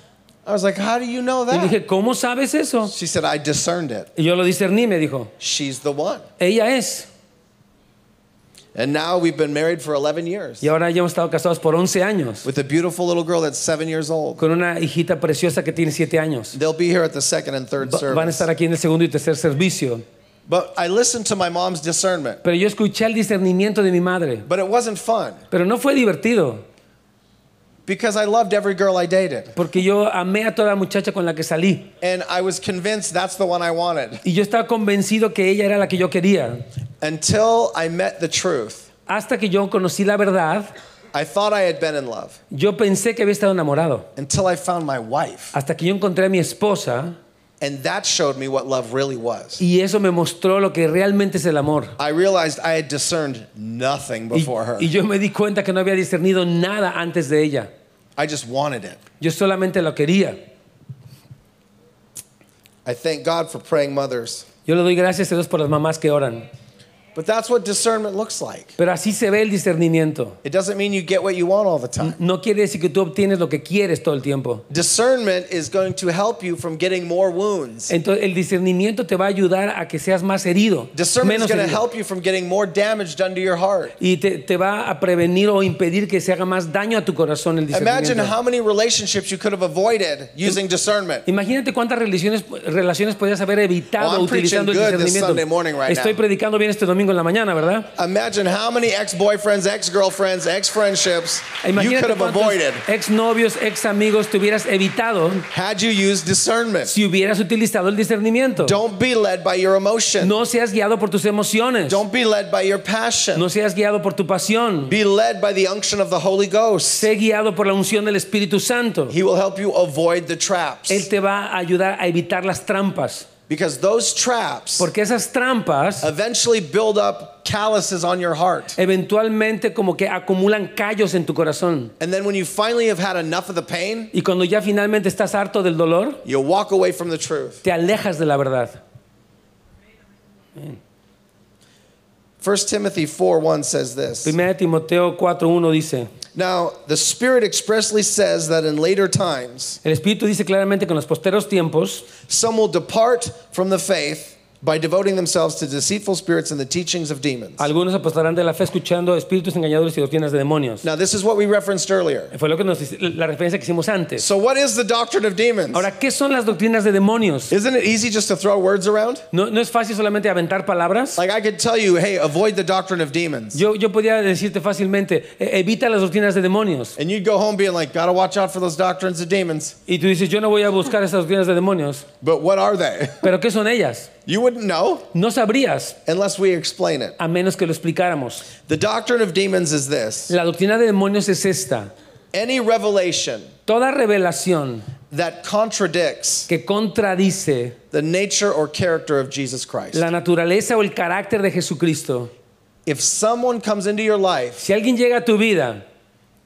I was like, how do you know Y that? dije, ¿cómo sabes eso? She said, I discerned it. Y yo lo discerní, me dijo, She's the one. ella es. And now we've been married for 11 years Y ahora ya hemos estado casados por 11 años with a beautiful little girl that's seven years old. con una hijita preciosa que tiene 7 años. They'll be here at the second and third Va- Van a estar aquí en el segundo y tercer servicio. But I listened to my mom's discernment, Pero yo escuché el discernimiento de mi madre. but it wasn't fun. Pero no fue divertido. Because I loved every girl I dated. Porque yo amé a toda muchacha con la que salí. And I was convinced that's the one I wanted Y yo estaba convencido que ella era la que yo quería. until I met the truth. Hasta que yo conocí la verdad, I thought I had been in love yo pensé que había estado enamorado. until I found my wife. Hasta que yo encontré a mi esposa And that showed me what love really was. y eso me mostró lo que realmente es el amor. I realized I had discerned nothing before her. y yo me di cuenta que no había discernido nada antes de ella. I just wanted it. Yo solamente lo quería. I thank God for praying mothers. Yo le doy gracias a Dios por las mamás que oran. But that's what discernment looks like. Pero así se ve el discernimiento. It doesn't mean you get what you want all the time. No quiere decir que tú obtienes lo que quieres todo el tiempo. Discernment is going to help you from getting more wounds. Entonces el discernimiento te va a ayudar a que seas más herido, Discernment is going to help you from getting more damage done to your heart. y te, te va a prevenir o impedir que se haga más daño a tu corazón el Imagine how many relationships you could have avoided using discernment. Imagínate cuántas relaciones, relaciones podías haber evitado Oh, I'm utilizando el preaching good this discernimiento. Right Estoy now. predicando bien este domingo en la mañana, ¿verdad? Imagine how many ex boyfriends, ex girlfriends, ex friendships you could Imagínate have avoided ex novios, ex amigos te hubieras evitado had you used discernment. si hubieras utilizado el discernimiento. Don't be led by your emotion. No seas guiado por tus emociones. Don't be led by your passion. No seas guiado por tu pasión. Be led by the unction of the Holy Ghost. Sé guiado por la unción del Espíritu Santo. He will help you avoid the traps. Él te va a ayudar a evitar las trampas. Because those traps Porque esas trampas eventually build up calluses on your heart. eventualmente como que acumulan callos en tu corazón. And then when you finally have had enough of the pain, Y cuando ya finalmente estás harto del dolor, you'll walk away from the truth. te alejas de la verdad. 1 Timothy 4 1 says this. 1 Timoteo 4.1 dice, Now, the Spirit expressly says that in later times, el Espíritu dice claramente que en los posteros tiempos some will depart from the faith by devoting themselves to deceitful spirits and the teachings of demons. algunos apostarán de la fe escuchando espíritus engañadores y doctrinas de demonios. Now, this is what we referenced earlier. Fue lo que nos, la referencia que hicimos antes. So, what is the doctrine of demons? Ahora, ¿qué son las doctrinas de demonios? Isn't it easy just to throw words around? ¿No, no es fácil solamente aventar palabras? Like, I could tell you, hey, avoid the doctrine of demons. Yo, yo podía decirte fácilmente, "E- evita las doctrinas de demonios. And you'd go home being like, gotta watch out for those doctrines of demons. Y tú dices, yo no voy a buscar esas doctrinas de demonios. But what are they? ¿Pero qué son ellas? You wouldn't know No sabrías unless we explain it. a menos que lo explicáramos. The doctrine of demons is this La doctrina de demonios es esta. any revelation Toda revelación that contradicts que contradice the nature or character of Jesus Christ. la naturaleza o el carácter de Jesucristo. If someone comes into your life Si alguien llega a tu vida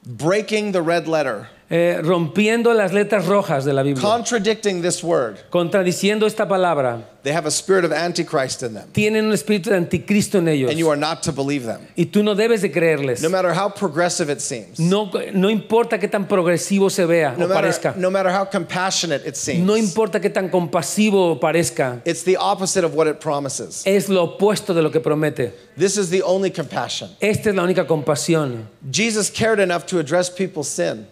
breaking the red letter, eh, rompiendo las letras rojas de la Biblia, contradicting this word, contradiciendo esta palabra, they have a spirit of antichrist in them. tienen un espíritu de anticristo en ellos. And you are not to believe them. Y tú no debes de creerles. No matter how progressive it seems, No, no importa qué tan progresivo se vea no o matter, parezca. no matter how compassionate it seems, No importa qué tan compasivo parezca. it's the opposite of what it promises. Es lo opuesto de lo que promete. This is the only compassion. Esta es la única compasión. Jesus cared enough to address people's sin.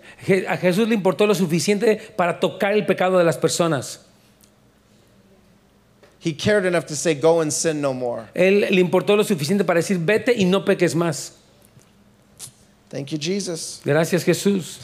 A Jesús le importó lo suficiente para tocar el pecado de las personas. He cared enough to say, Go and sin no more. Él le importó lo suficiente para decir, vete y no peques más. Thank you, Jesus. Gracias Jesús.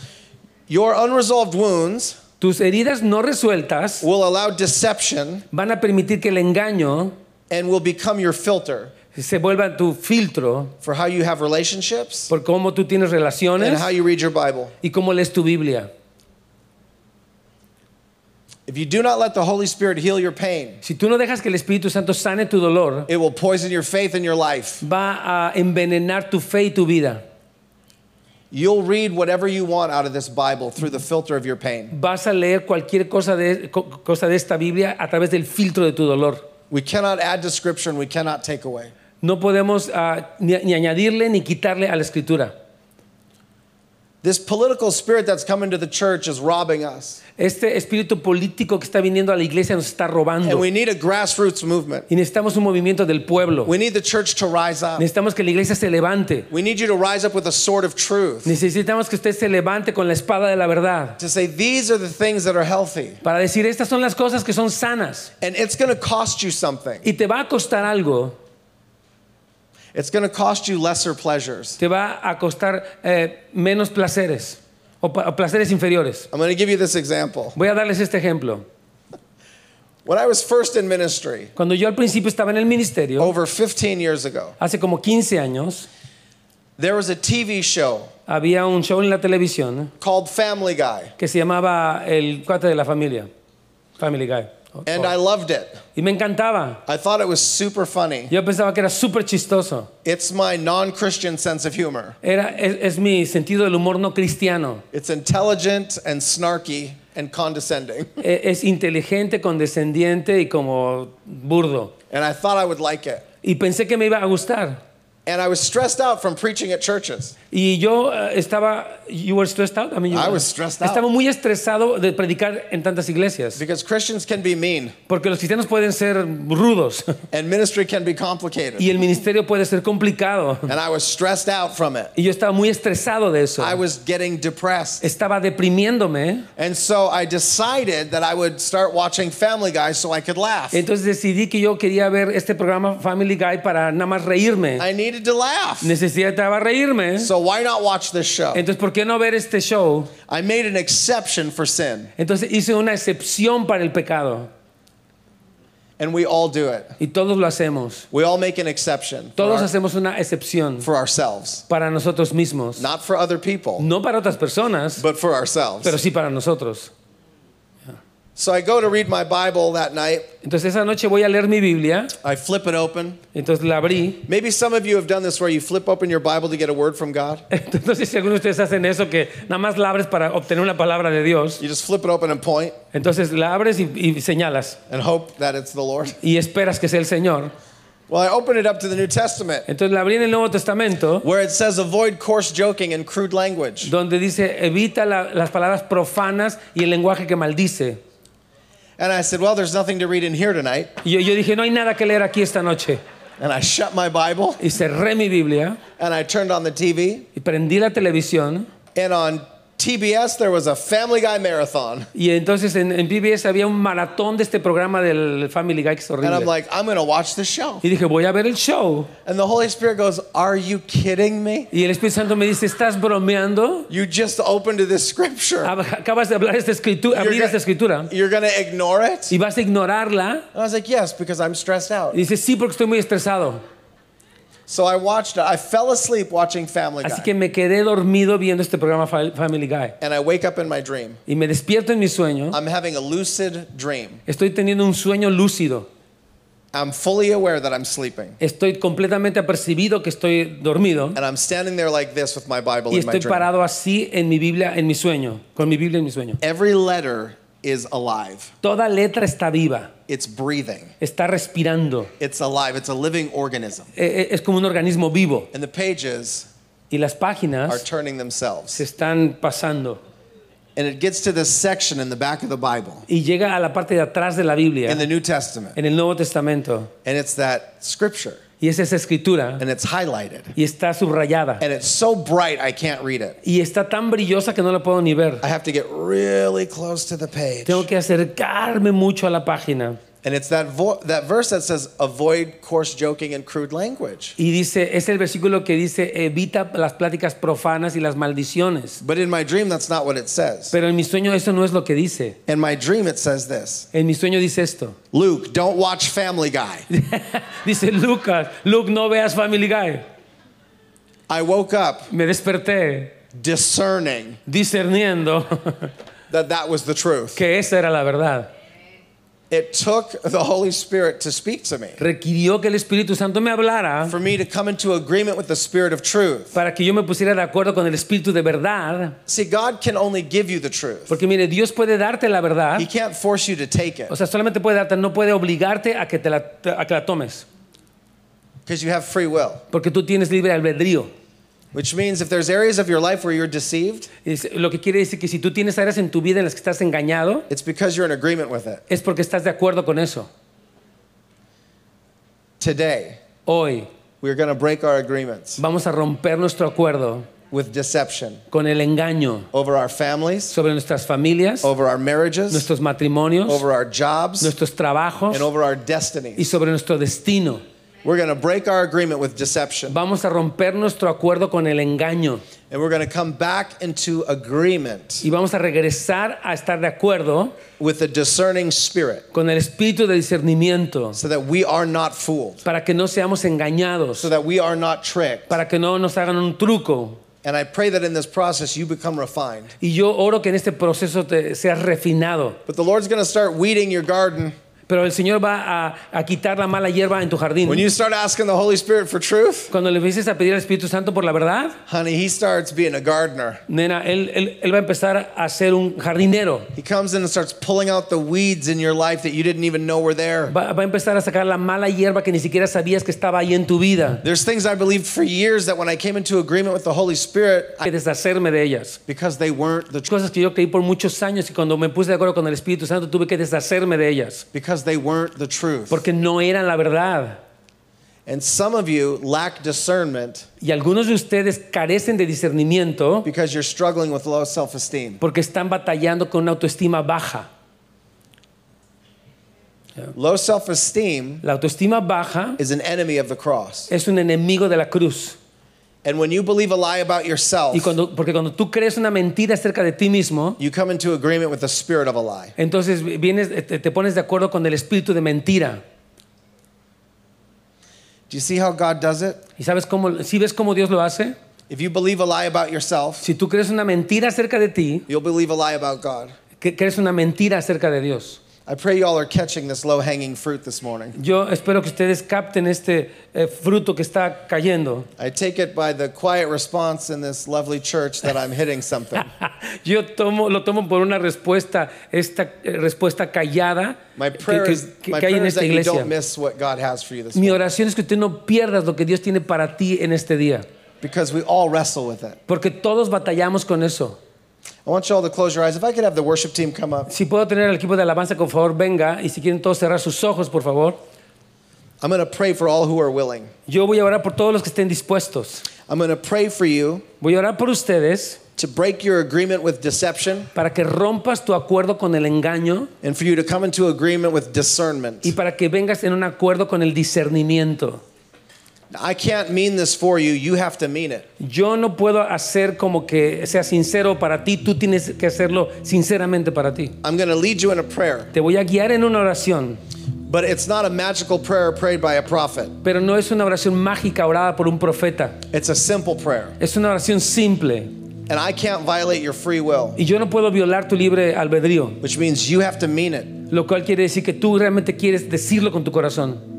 Your unresolved wounds Tus heridas no resueltas will allow deception van a permitir que el engaño and will become your filter se tu filtro for how you have relationships por cómo tú tienes and how you read your Bible. y cómo lees tu Biblia. If you do not let the Holy Spirit heal your pain, Si tú no dejas que el Espíritu Santo sane tu dolor, it will poison your faith and your life. va a envenenar tu fe y tu vida. You'll read whatever you want out of this Bible through the filter of your pain. Vas a leer cualquier cosa de, co- cosa de esta Biblia a través del filtro de tu dolor. We cannot add to Scripture and we cannot take away. No podemos ah, ni, ni añadirle ni quitarle a la escritura. This political spirit that's come into the church is robbing us. Este espíritu político que está viniendo a la iglesia nos está And robando. we need a grassroots movement. Y necesitamos un movimiento del pueblo. We need the church to rise up. Necesitamos que la iglesia se levante. We need you to rise up with a sword of truth. Necesitamos que usted se levante con la espada de la verdad. To say, these are the things that are healthy. Para decir, estas son las cosas que son sanas. And it's going to cost you something. Y te va a costar algo. It's going to cost you lesser pleasures. Te va a costar eh, menos placeres. o, pa- o placeres inferiores. I'm going to give you this example. Voy a darles este ejemplo. When I was first in ministry, Cuando yo al principio estaba en el ministerio, over 15 years ago, hace como 15 años, there was a TV show había un show en la televisión called Family Guy, que se llamaba El cuate de la familia, Family Guy. And I loved it. Y me encantaba. I thought it was super funny. Yo pensaba que era súper chistoso. It's my non Christian sense of humor. Era, es, es mi sentido del humor no cristiano. It's intelligent and snarky and condescending. Es inteligente, condescendiente y como burdo. And I thought I would like it. Y pensé que me iba a gustar. And I was stressed out from preaching at churches. Y yo eh, estaba, you were stressed out? I mean, you- I was stressed out. Estaba muy estresado de predicar en tantas iglesias. Because Christians can be mean Porque los cristianos pueden ser rudos and ministry can be complicated. y el ministerio puede ser complicado. And I was stressed out from it. Y yo estaba muy estresado de eso. I was getting depressed. Estaba deprimiéndome. And so I decided that I would start watching Family Guy so I could laugh. Entonces decidí que yo quería ver este programa Family Guy para nada más reírme. I needed to laugh. Necesitaba reírme. So why not watch this show? Entonces, ¿por qué no ver este show? I made an exception for sin, Entonces hice una excepción para el pecado. and we all do it. Y todos lo hacemos. We all make an exception for, Todos our- hacemos una excepción for ourselves, para nosotros mismos. not for other people, No para otras personas, but for ourselves. pero sí para nosotros. So I go to read my Bible that night. Entonces esa noche voy a leer mi Biblia. I flip it open. Entonces la abrí. Maybe some of you have done this where you flip open your Bible to get a word from God. Entonces si algunos de ustedes hacen eso, que nada más la abres para obtener una palabra de Dios. You just flip it open and point Entonces la abres y, y señalas. and hope that it's the Lord. Y esperas que sea el Señor. Well, I open it up to the New Testament Entonces la abrí en el Nuevo Testamento. where it says avoid coarse joking and crude language. donde dice evita la- las palabras profanas y el lenguaje que maldice. And I said, well, there's nothing to read in here tonight. Y yo, yo dije, no hay nada que leer aquí esta noche. And I shut my Bible Y cerré mi Biblia and I turned on the TV. y prendí la televisión. And on TBS, there was a Family Guy marathon. Y entonces en, en PBS había un maratón de este programa del Family Guy que es And I'm like, I'm going to watch this show. Y dije, voy a ver el show. And the Holy Spirit goes, Are you kidding me? Y el Espíritu Santo me dice, ¿estás bromeando? You just opened to this scripture. Acabas de hablar esta escritura, You're abrir esta escritura You're going to ignore it? y vas a ignorarla. I was like, Yes, because I'm stressed out. Y dice, sí, porque estoy muy estresado. So I watched it. I fell asleep watching Family Guy. Así que me quedé dormido viendo este programa Family Guy. And I wake up in my dream. Y me despierto en mi sueño. I'm having a lucid dream. Estoy teniendo un sueño lúcido. I'm fully aware that I'm sleeping. Estoy completamente apercibido que estoy dormido And I'm standing there like this with my Bible y in my dream. estoy parado así en mi Biblia, en mi sueño, con mi Biblia en mi sueño. Every letter is alive. Toda letra está viva, It's breathing. está respirando. It's alive. It's a living organism. Es como un organismo vivo And the pages y las páginas are turning se themselves. están pasando And it gets to this section in the back of the Bible y llega a la parte de atrás de la Biblia, in the New Testament. en el Nuevo Testamento, And it's that scripture. Y es esa escritura And it's highlighted. y está subrayada And it's so bright I can't read it. y está tan brillosa que no la puedo ni ver. I have to get really close to the page. Tengo que acercarme mucho a la página. And it's that, vo- that verse that says, avoid coarse joking and crude language. Y dice, es el versículo que dice, evita las pláticas profanas y las maldiciones. But in my dream, that's not what it says. Pero en mi sueño eso no es lo que dice. In my dream, it says this En mi sueño dice esto. Luke, don't watch Family Guy. dice Lucas, Luke, no veas Family Guy. I woke up Me desperté discerning discerniendo that that was the truth. que esa era la verdad. It took the Holy Spirit to speak to me, Requirió que el Espíritu Santo me hablara for me to come into agreement with the Spirit of truth. para que yo me pusiera de acuerdo con el Espíritu de verdad. See, God can only give you the truth, Porque mire, Dios puede darte la verdad. He can't force you to take it O sea, solamente puede darte, no puede obligarte a que, te la, a que la tomes. because you have free will. Porque tú tienes libre albedrío. Which means if there's areas of your life where you're deceived, Es- lo que quiere decir que si tú tienes áreas en tu vida en las que estás engañado, it's because you're in agreement with it. es porque estás de acuerdo con eso. Today, Hoy we're going to break our agreements vamos a romper nuestro acuerdo with deception con el engaño over our families, sobre nuestras familias, over our marriages, nuestros matrimonios, over our jobs, nuestros trabajos and over our y destinies. sobre nuestro destino. We're going to break our agreement with deception. Vamos a romper nuestro acuerdo con el engaño And we're going to come back into agreement y vamos a regresar a estar de acuerdo with a discerning spirit con el espíritu de discernimiento so that we are not fooled, para que no seamos engañados, so that we are not tricked. para que no nos hagan un truco. And I pray that in this process you become refined. Y yo oro que en este proceso te seas refinado. But the Lord's going to start weeding your garden. Pero el Señor va a, a quitar la mala hierba en tu jardín. When you start asking the Holy Spirit for truth, Cuando le empieces a pedir al Espíritu Santo por la verdad, honey, He starts being a gardener. nena, él, él- él va a empezar a ser un jardinero. He comes in and starts pulling out the weeds in your life that you didn't even know were there. Va, va a empezar a sacar la mala hierba que ni siquiera sabías que estaba ahí en tu vida. There's things I believed for years that when I came into agreement with the Holy Spirit, I, Que deshacerme de ellas. because they weren't the truth, Cosas que yo creí por muchos años y cuando me puse de acuerdo con el Espíritu Santo tuve que deshacerme de ellas. because they weren't the truth. Porque no eran la verdad. And some of you lack discernment Y algunos de ustedes carecen de discernimiento because you're struggling with low self-esteem. porque están batallando con una autoestima baja. Low self-esteem La autoestima baja is an enemy of the cross. es un enemigo de la cruz. And when you believe a lie about yourself, Y cuando, porque cuando tú crees una mentira acerca de ti mismo, you come into agreement with the spirit of a lie. entonces vienes, te, te pones de acuerdo con el espíritu de mentira. Do you see how God does it? ¿Y sabes cómo, si ves cómo Dios lo hace? If you believe a lie about yourself, Si tú crees una mentira acerca de ti, you'll believe a lie about God. que crees una mentira acerca de Dios. I pray you all are catching this low-hanging fruit this morning. Yo espero que ustedes capten este eh, fruto que está cayendo. I take it by the quiet response in this lovely church that I'm hitting something. Yo tomo, lo tomo por una respuesta, esta eh, respuesta callada My que, prayer que- is, que- my que hay en prayer is esta that you iglesia. don't miss what God has for you this Mi morning oración es que usted no pierdas lo que Dios tiene para ti en este día, because we all wrestle with it. porque todos batallamos con eso. I want you all to close your eyes. If I could have the worship team come up, Si puedo tener al equipo de alabanza, por favor, venga. Y si quieren todos cerrar sus ojos, por favor. I'm going to pray for all who are willing. Yo voy a orar por todos los que estén dispuestos. I'm going to pray for you Voy a orar por ustedes to break your agreement with deception para que rompas tu acuerdo con el engaño and for you to come into agreement with discernment. y para que vengas en un acuerdo con el discernimiento. I can't mean this for you, you have to mean it. Yo no puedo hacer como que sea sincero para ti, tú tienes que hacerlo sinceramente para ti. I'm going to lead you in a prayer, Te voy a guiar en una oración, but it's not a magical prayer prayed by a prophet. pero no es una oración mágica orada por un profeta. It's a simple prayer. Es una oración simple And I can't violate your free will, y yo no puedo violar tu libre albedrío, which means you have to mean it. lo cual quiere decir que tú realmente quieres decirlo con tu corazón.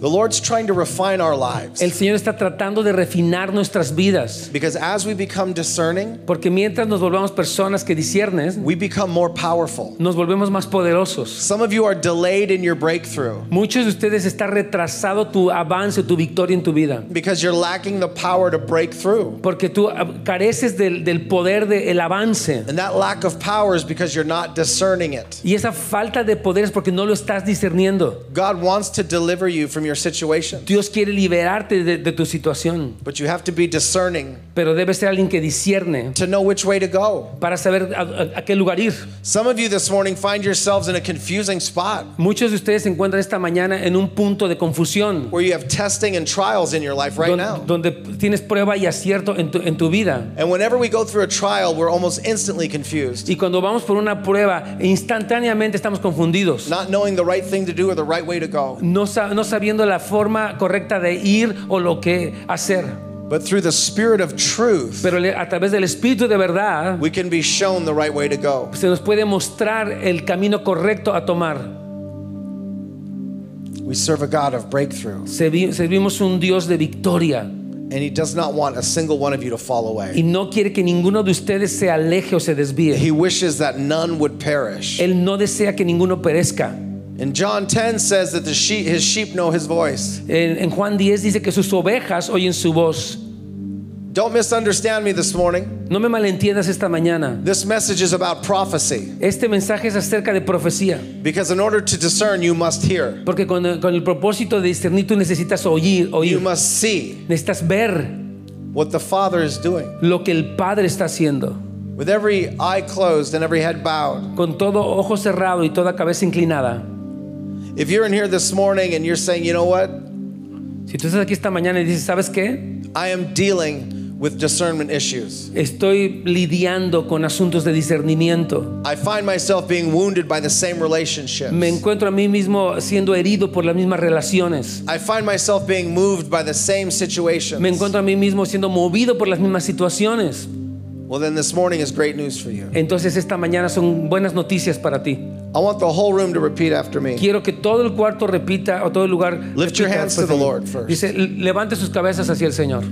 The Lord's trying to refine our lives El Señor está tratando de refinar nuestras vidas, because as we become discerning, porque mientras nos volvamos personas que disciernen, we become more powerful. nos volvemos más poderosos. Some of you are delayed in your breakthrough Muchos de ustedes están retrasado tu avance, tu victoria en tu vida. because you're lacking the power to break through. Porque tú ah, careces del, del poder del avance. And that lack of power is because you're not discerning it. Y esa falta de poder es porque no lo estás discerniendo. God wants to deliver you from your situation, Dios quiere liberarte de, de tu situación, but you have to be discerning pero debe ser alguien que discierne to know which way to go. para saber a, a- a qué lugar ir. Some of you this morning find yourselves in a confusing spot Muchos de ustedes se encuentran esta mañana en un punto de confusión, where you have testing and trials in your life right don- now. donde tienes prueba y acierto en tu, en tu vida. And whenever we go through a trial, we're almost instantly confused, Y cuando vamos por una prueba, instantáneamente estamos confundidos, not knowing the right thing to do or the right way to go. no sabiendo la forma correcta de ir o lo que hacer. But through the Spirit of truth, Pero a través del Espíritu de verdad we can be shown the right way to go. se nos puede mostrar el camino correcto a tomar. We serve a God of breakthrough, Servi- Servimos un Dios de victoria and He does not want a single one of you to fall y away. no quiere que ninguno de ustedes se aleje o se desvíe. He wishes that none would perish. Él no desea que ninguno perezca. And John 10 says that the sheep, his sheep know his voice. En, en Juan 10 dice que sus ovejas oyen su voz. Don't misunderstand me this morning. No me malentiendas esta mañana. This message is about prophecy Este mensaje es acerca de profecía. because in order to discern, you must hear, Porque con con el propósito de discernir tú necesitas oír, oír. you must see Necesitas ver what the Father is doing. lo que el Padre está haciendo. With every eye closed and every head bowed, Con todo ojo cerrado y toda cabeza inclinada. If you're in here this morning and you're saying, you know what? Si tú estás aquí esta mañana y dices, ¿sabes qué? I am dealing with discernment issues. Estoy lidiando con asuntos de discernimiento. I find myself being wounded by the same relationships. Me encuentro a mí mismo siendo herido por las mismas relaciones. I find myself being moved by the same situations. Me encuentro a mí mismo siendo movido por las mismas situaciones. Well, then this morning is great news for you. Entonces esta mañana son buenas noticias para ti. I want the whole room to repeat after me. Quiero que todo el cuarto repita o todo el lugar Lift your hands to the. Lord first. Dice, levante sus cabezas hacia el Señor.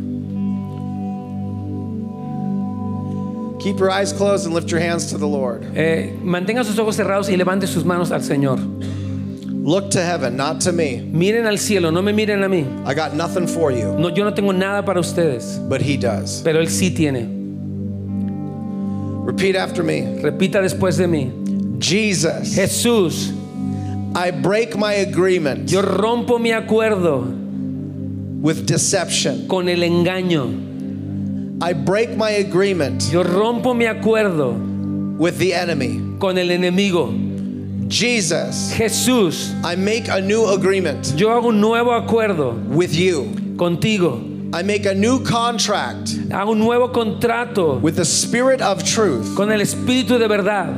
Keep your eyes closed and lift your hands to the Lord. Eh, mantenga sus ojos cerrados y levante sus manos al Señor. Look to heaven, not to me. Miren al cielo, no me miren a mí. I got nothing for you, No, yo no tengo nada para ustedes, but He does. pero Él sí tiene. Repeat after me. Repita después de mí. Jesus, Jesús, I break my agreement yo rompo mi acuerdo with deception. con el engaño. I break my agreement Yo rompo mi acuerdo with the enemy. con el enemigo. Jesus, Jesús, I make a new agreement yo hago un nuevo acuerdo with you. contigo. I make a new contract Hago un nuevo contrato with the Spirit of truth. con el Espíritu de verdad.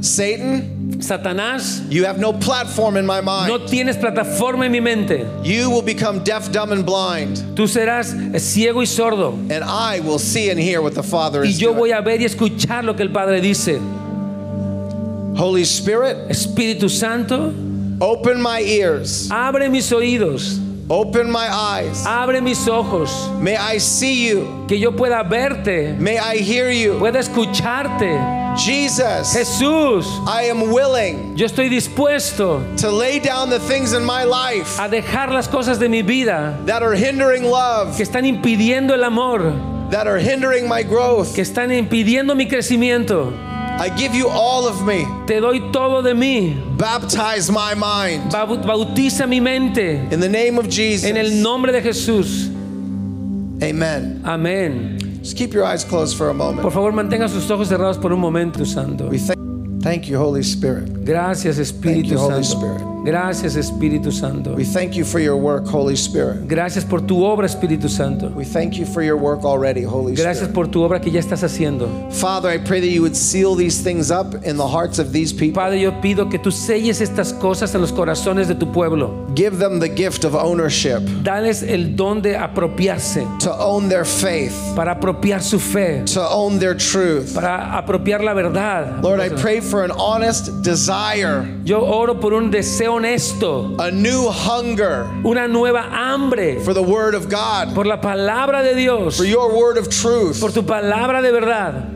Satan, Satanás, you have no platform in my mind. no tienes plataforma en mi mente. You will become deaf, dumb, and blind, Tú serás eh, ciego y sordo. and I will see and hear what the Father Y is yo voy a ver y escuchar lo que el Padre dice. Holy Spirit, Espíritu Santo, open my ears, abre mis oídos, open my eyes. abre mis ojos, May I see you. que yo pueda verte, May I hear you. pueda escucharte. Jesus, Jesús, I am willing yo estoy dispuesto to lay down the things in my life a dejar las cosas de mi vida that are hindering love, que están impidiendo el amor, that are hindering my growth. que están impidiendo mi crecimiento. I give you all of me. Te doy todo de mí. Baptize my mind Bautiza mi mente in the name of Jesus. en el nombre de Jesús. Amen. Amén. Just keep your eyes closed for a moment. Por favor, mantenga sus ojos cerrados por un momento, Santo. We thank, thank you, Holy Spirit. Gracias, Espíritu Thank you, Holy Santo. Spirit. Gracias, Espíritu Santo. We thank you for your work, Holy Spirit. Gracias por tu obra, Espíritu Santo. We thank you for your work already, Holy Gracias Spirit. por tu obra que ya estás haciendo. Father, I pray that you would seal these things up in the hearts of these people. Padre, yo pido que tú selles estas cosas en los corazones de tu pueblo. Give them the gift of ownership Dales el don de apropiarse, to own their faith, para apropiar su fe, to own their truth. para apropiar la verdad. Lord, I pray for an honest desire, Yo oro por un deseo honesto, a new hunger una nueva hambre for the Word of God, por la palabra de Dios, for your Word of truth. por tu palabra de verdad.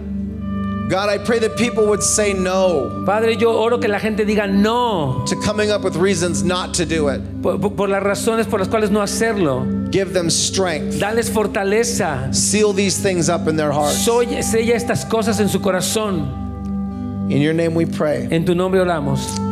God, I pray that people would say no Padre, yo oro que la gente diga no to coming up with reasons not to do it. por, por- las razones por las cuales no hacerlo. Give them strength. Dales fortaleza. Seal these things up in their hearts. Soy, sella estas cosas en su corazón. In your name we pray. En tu nombre oramos.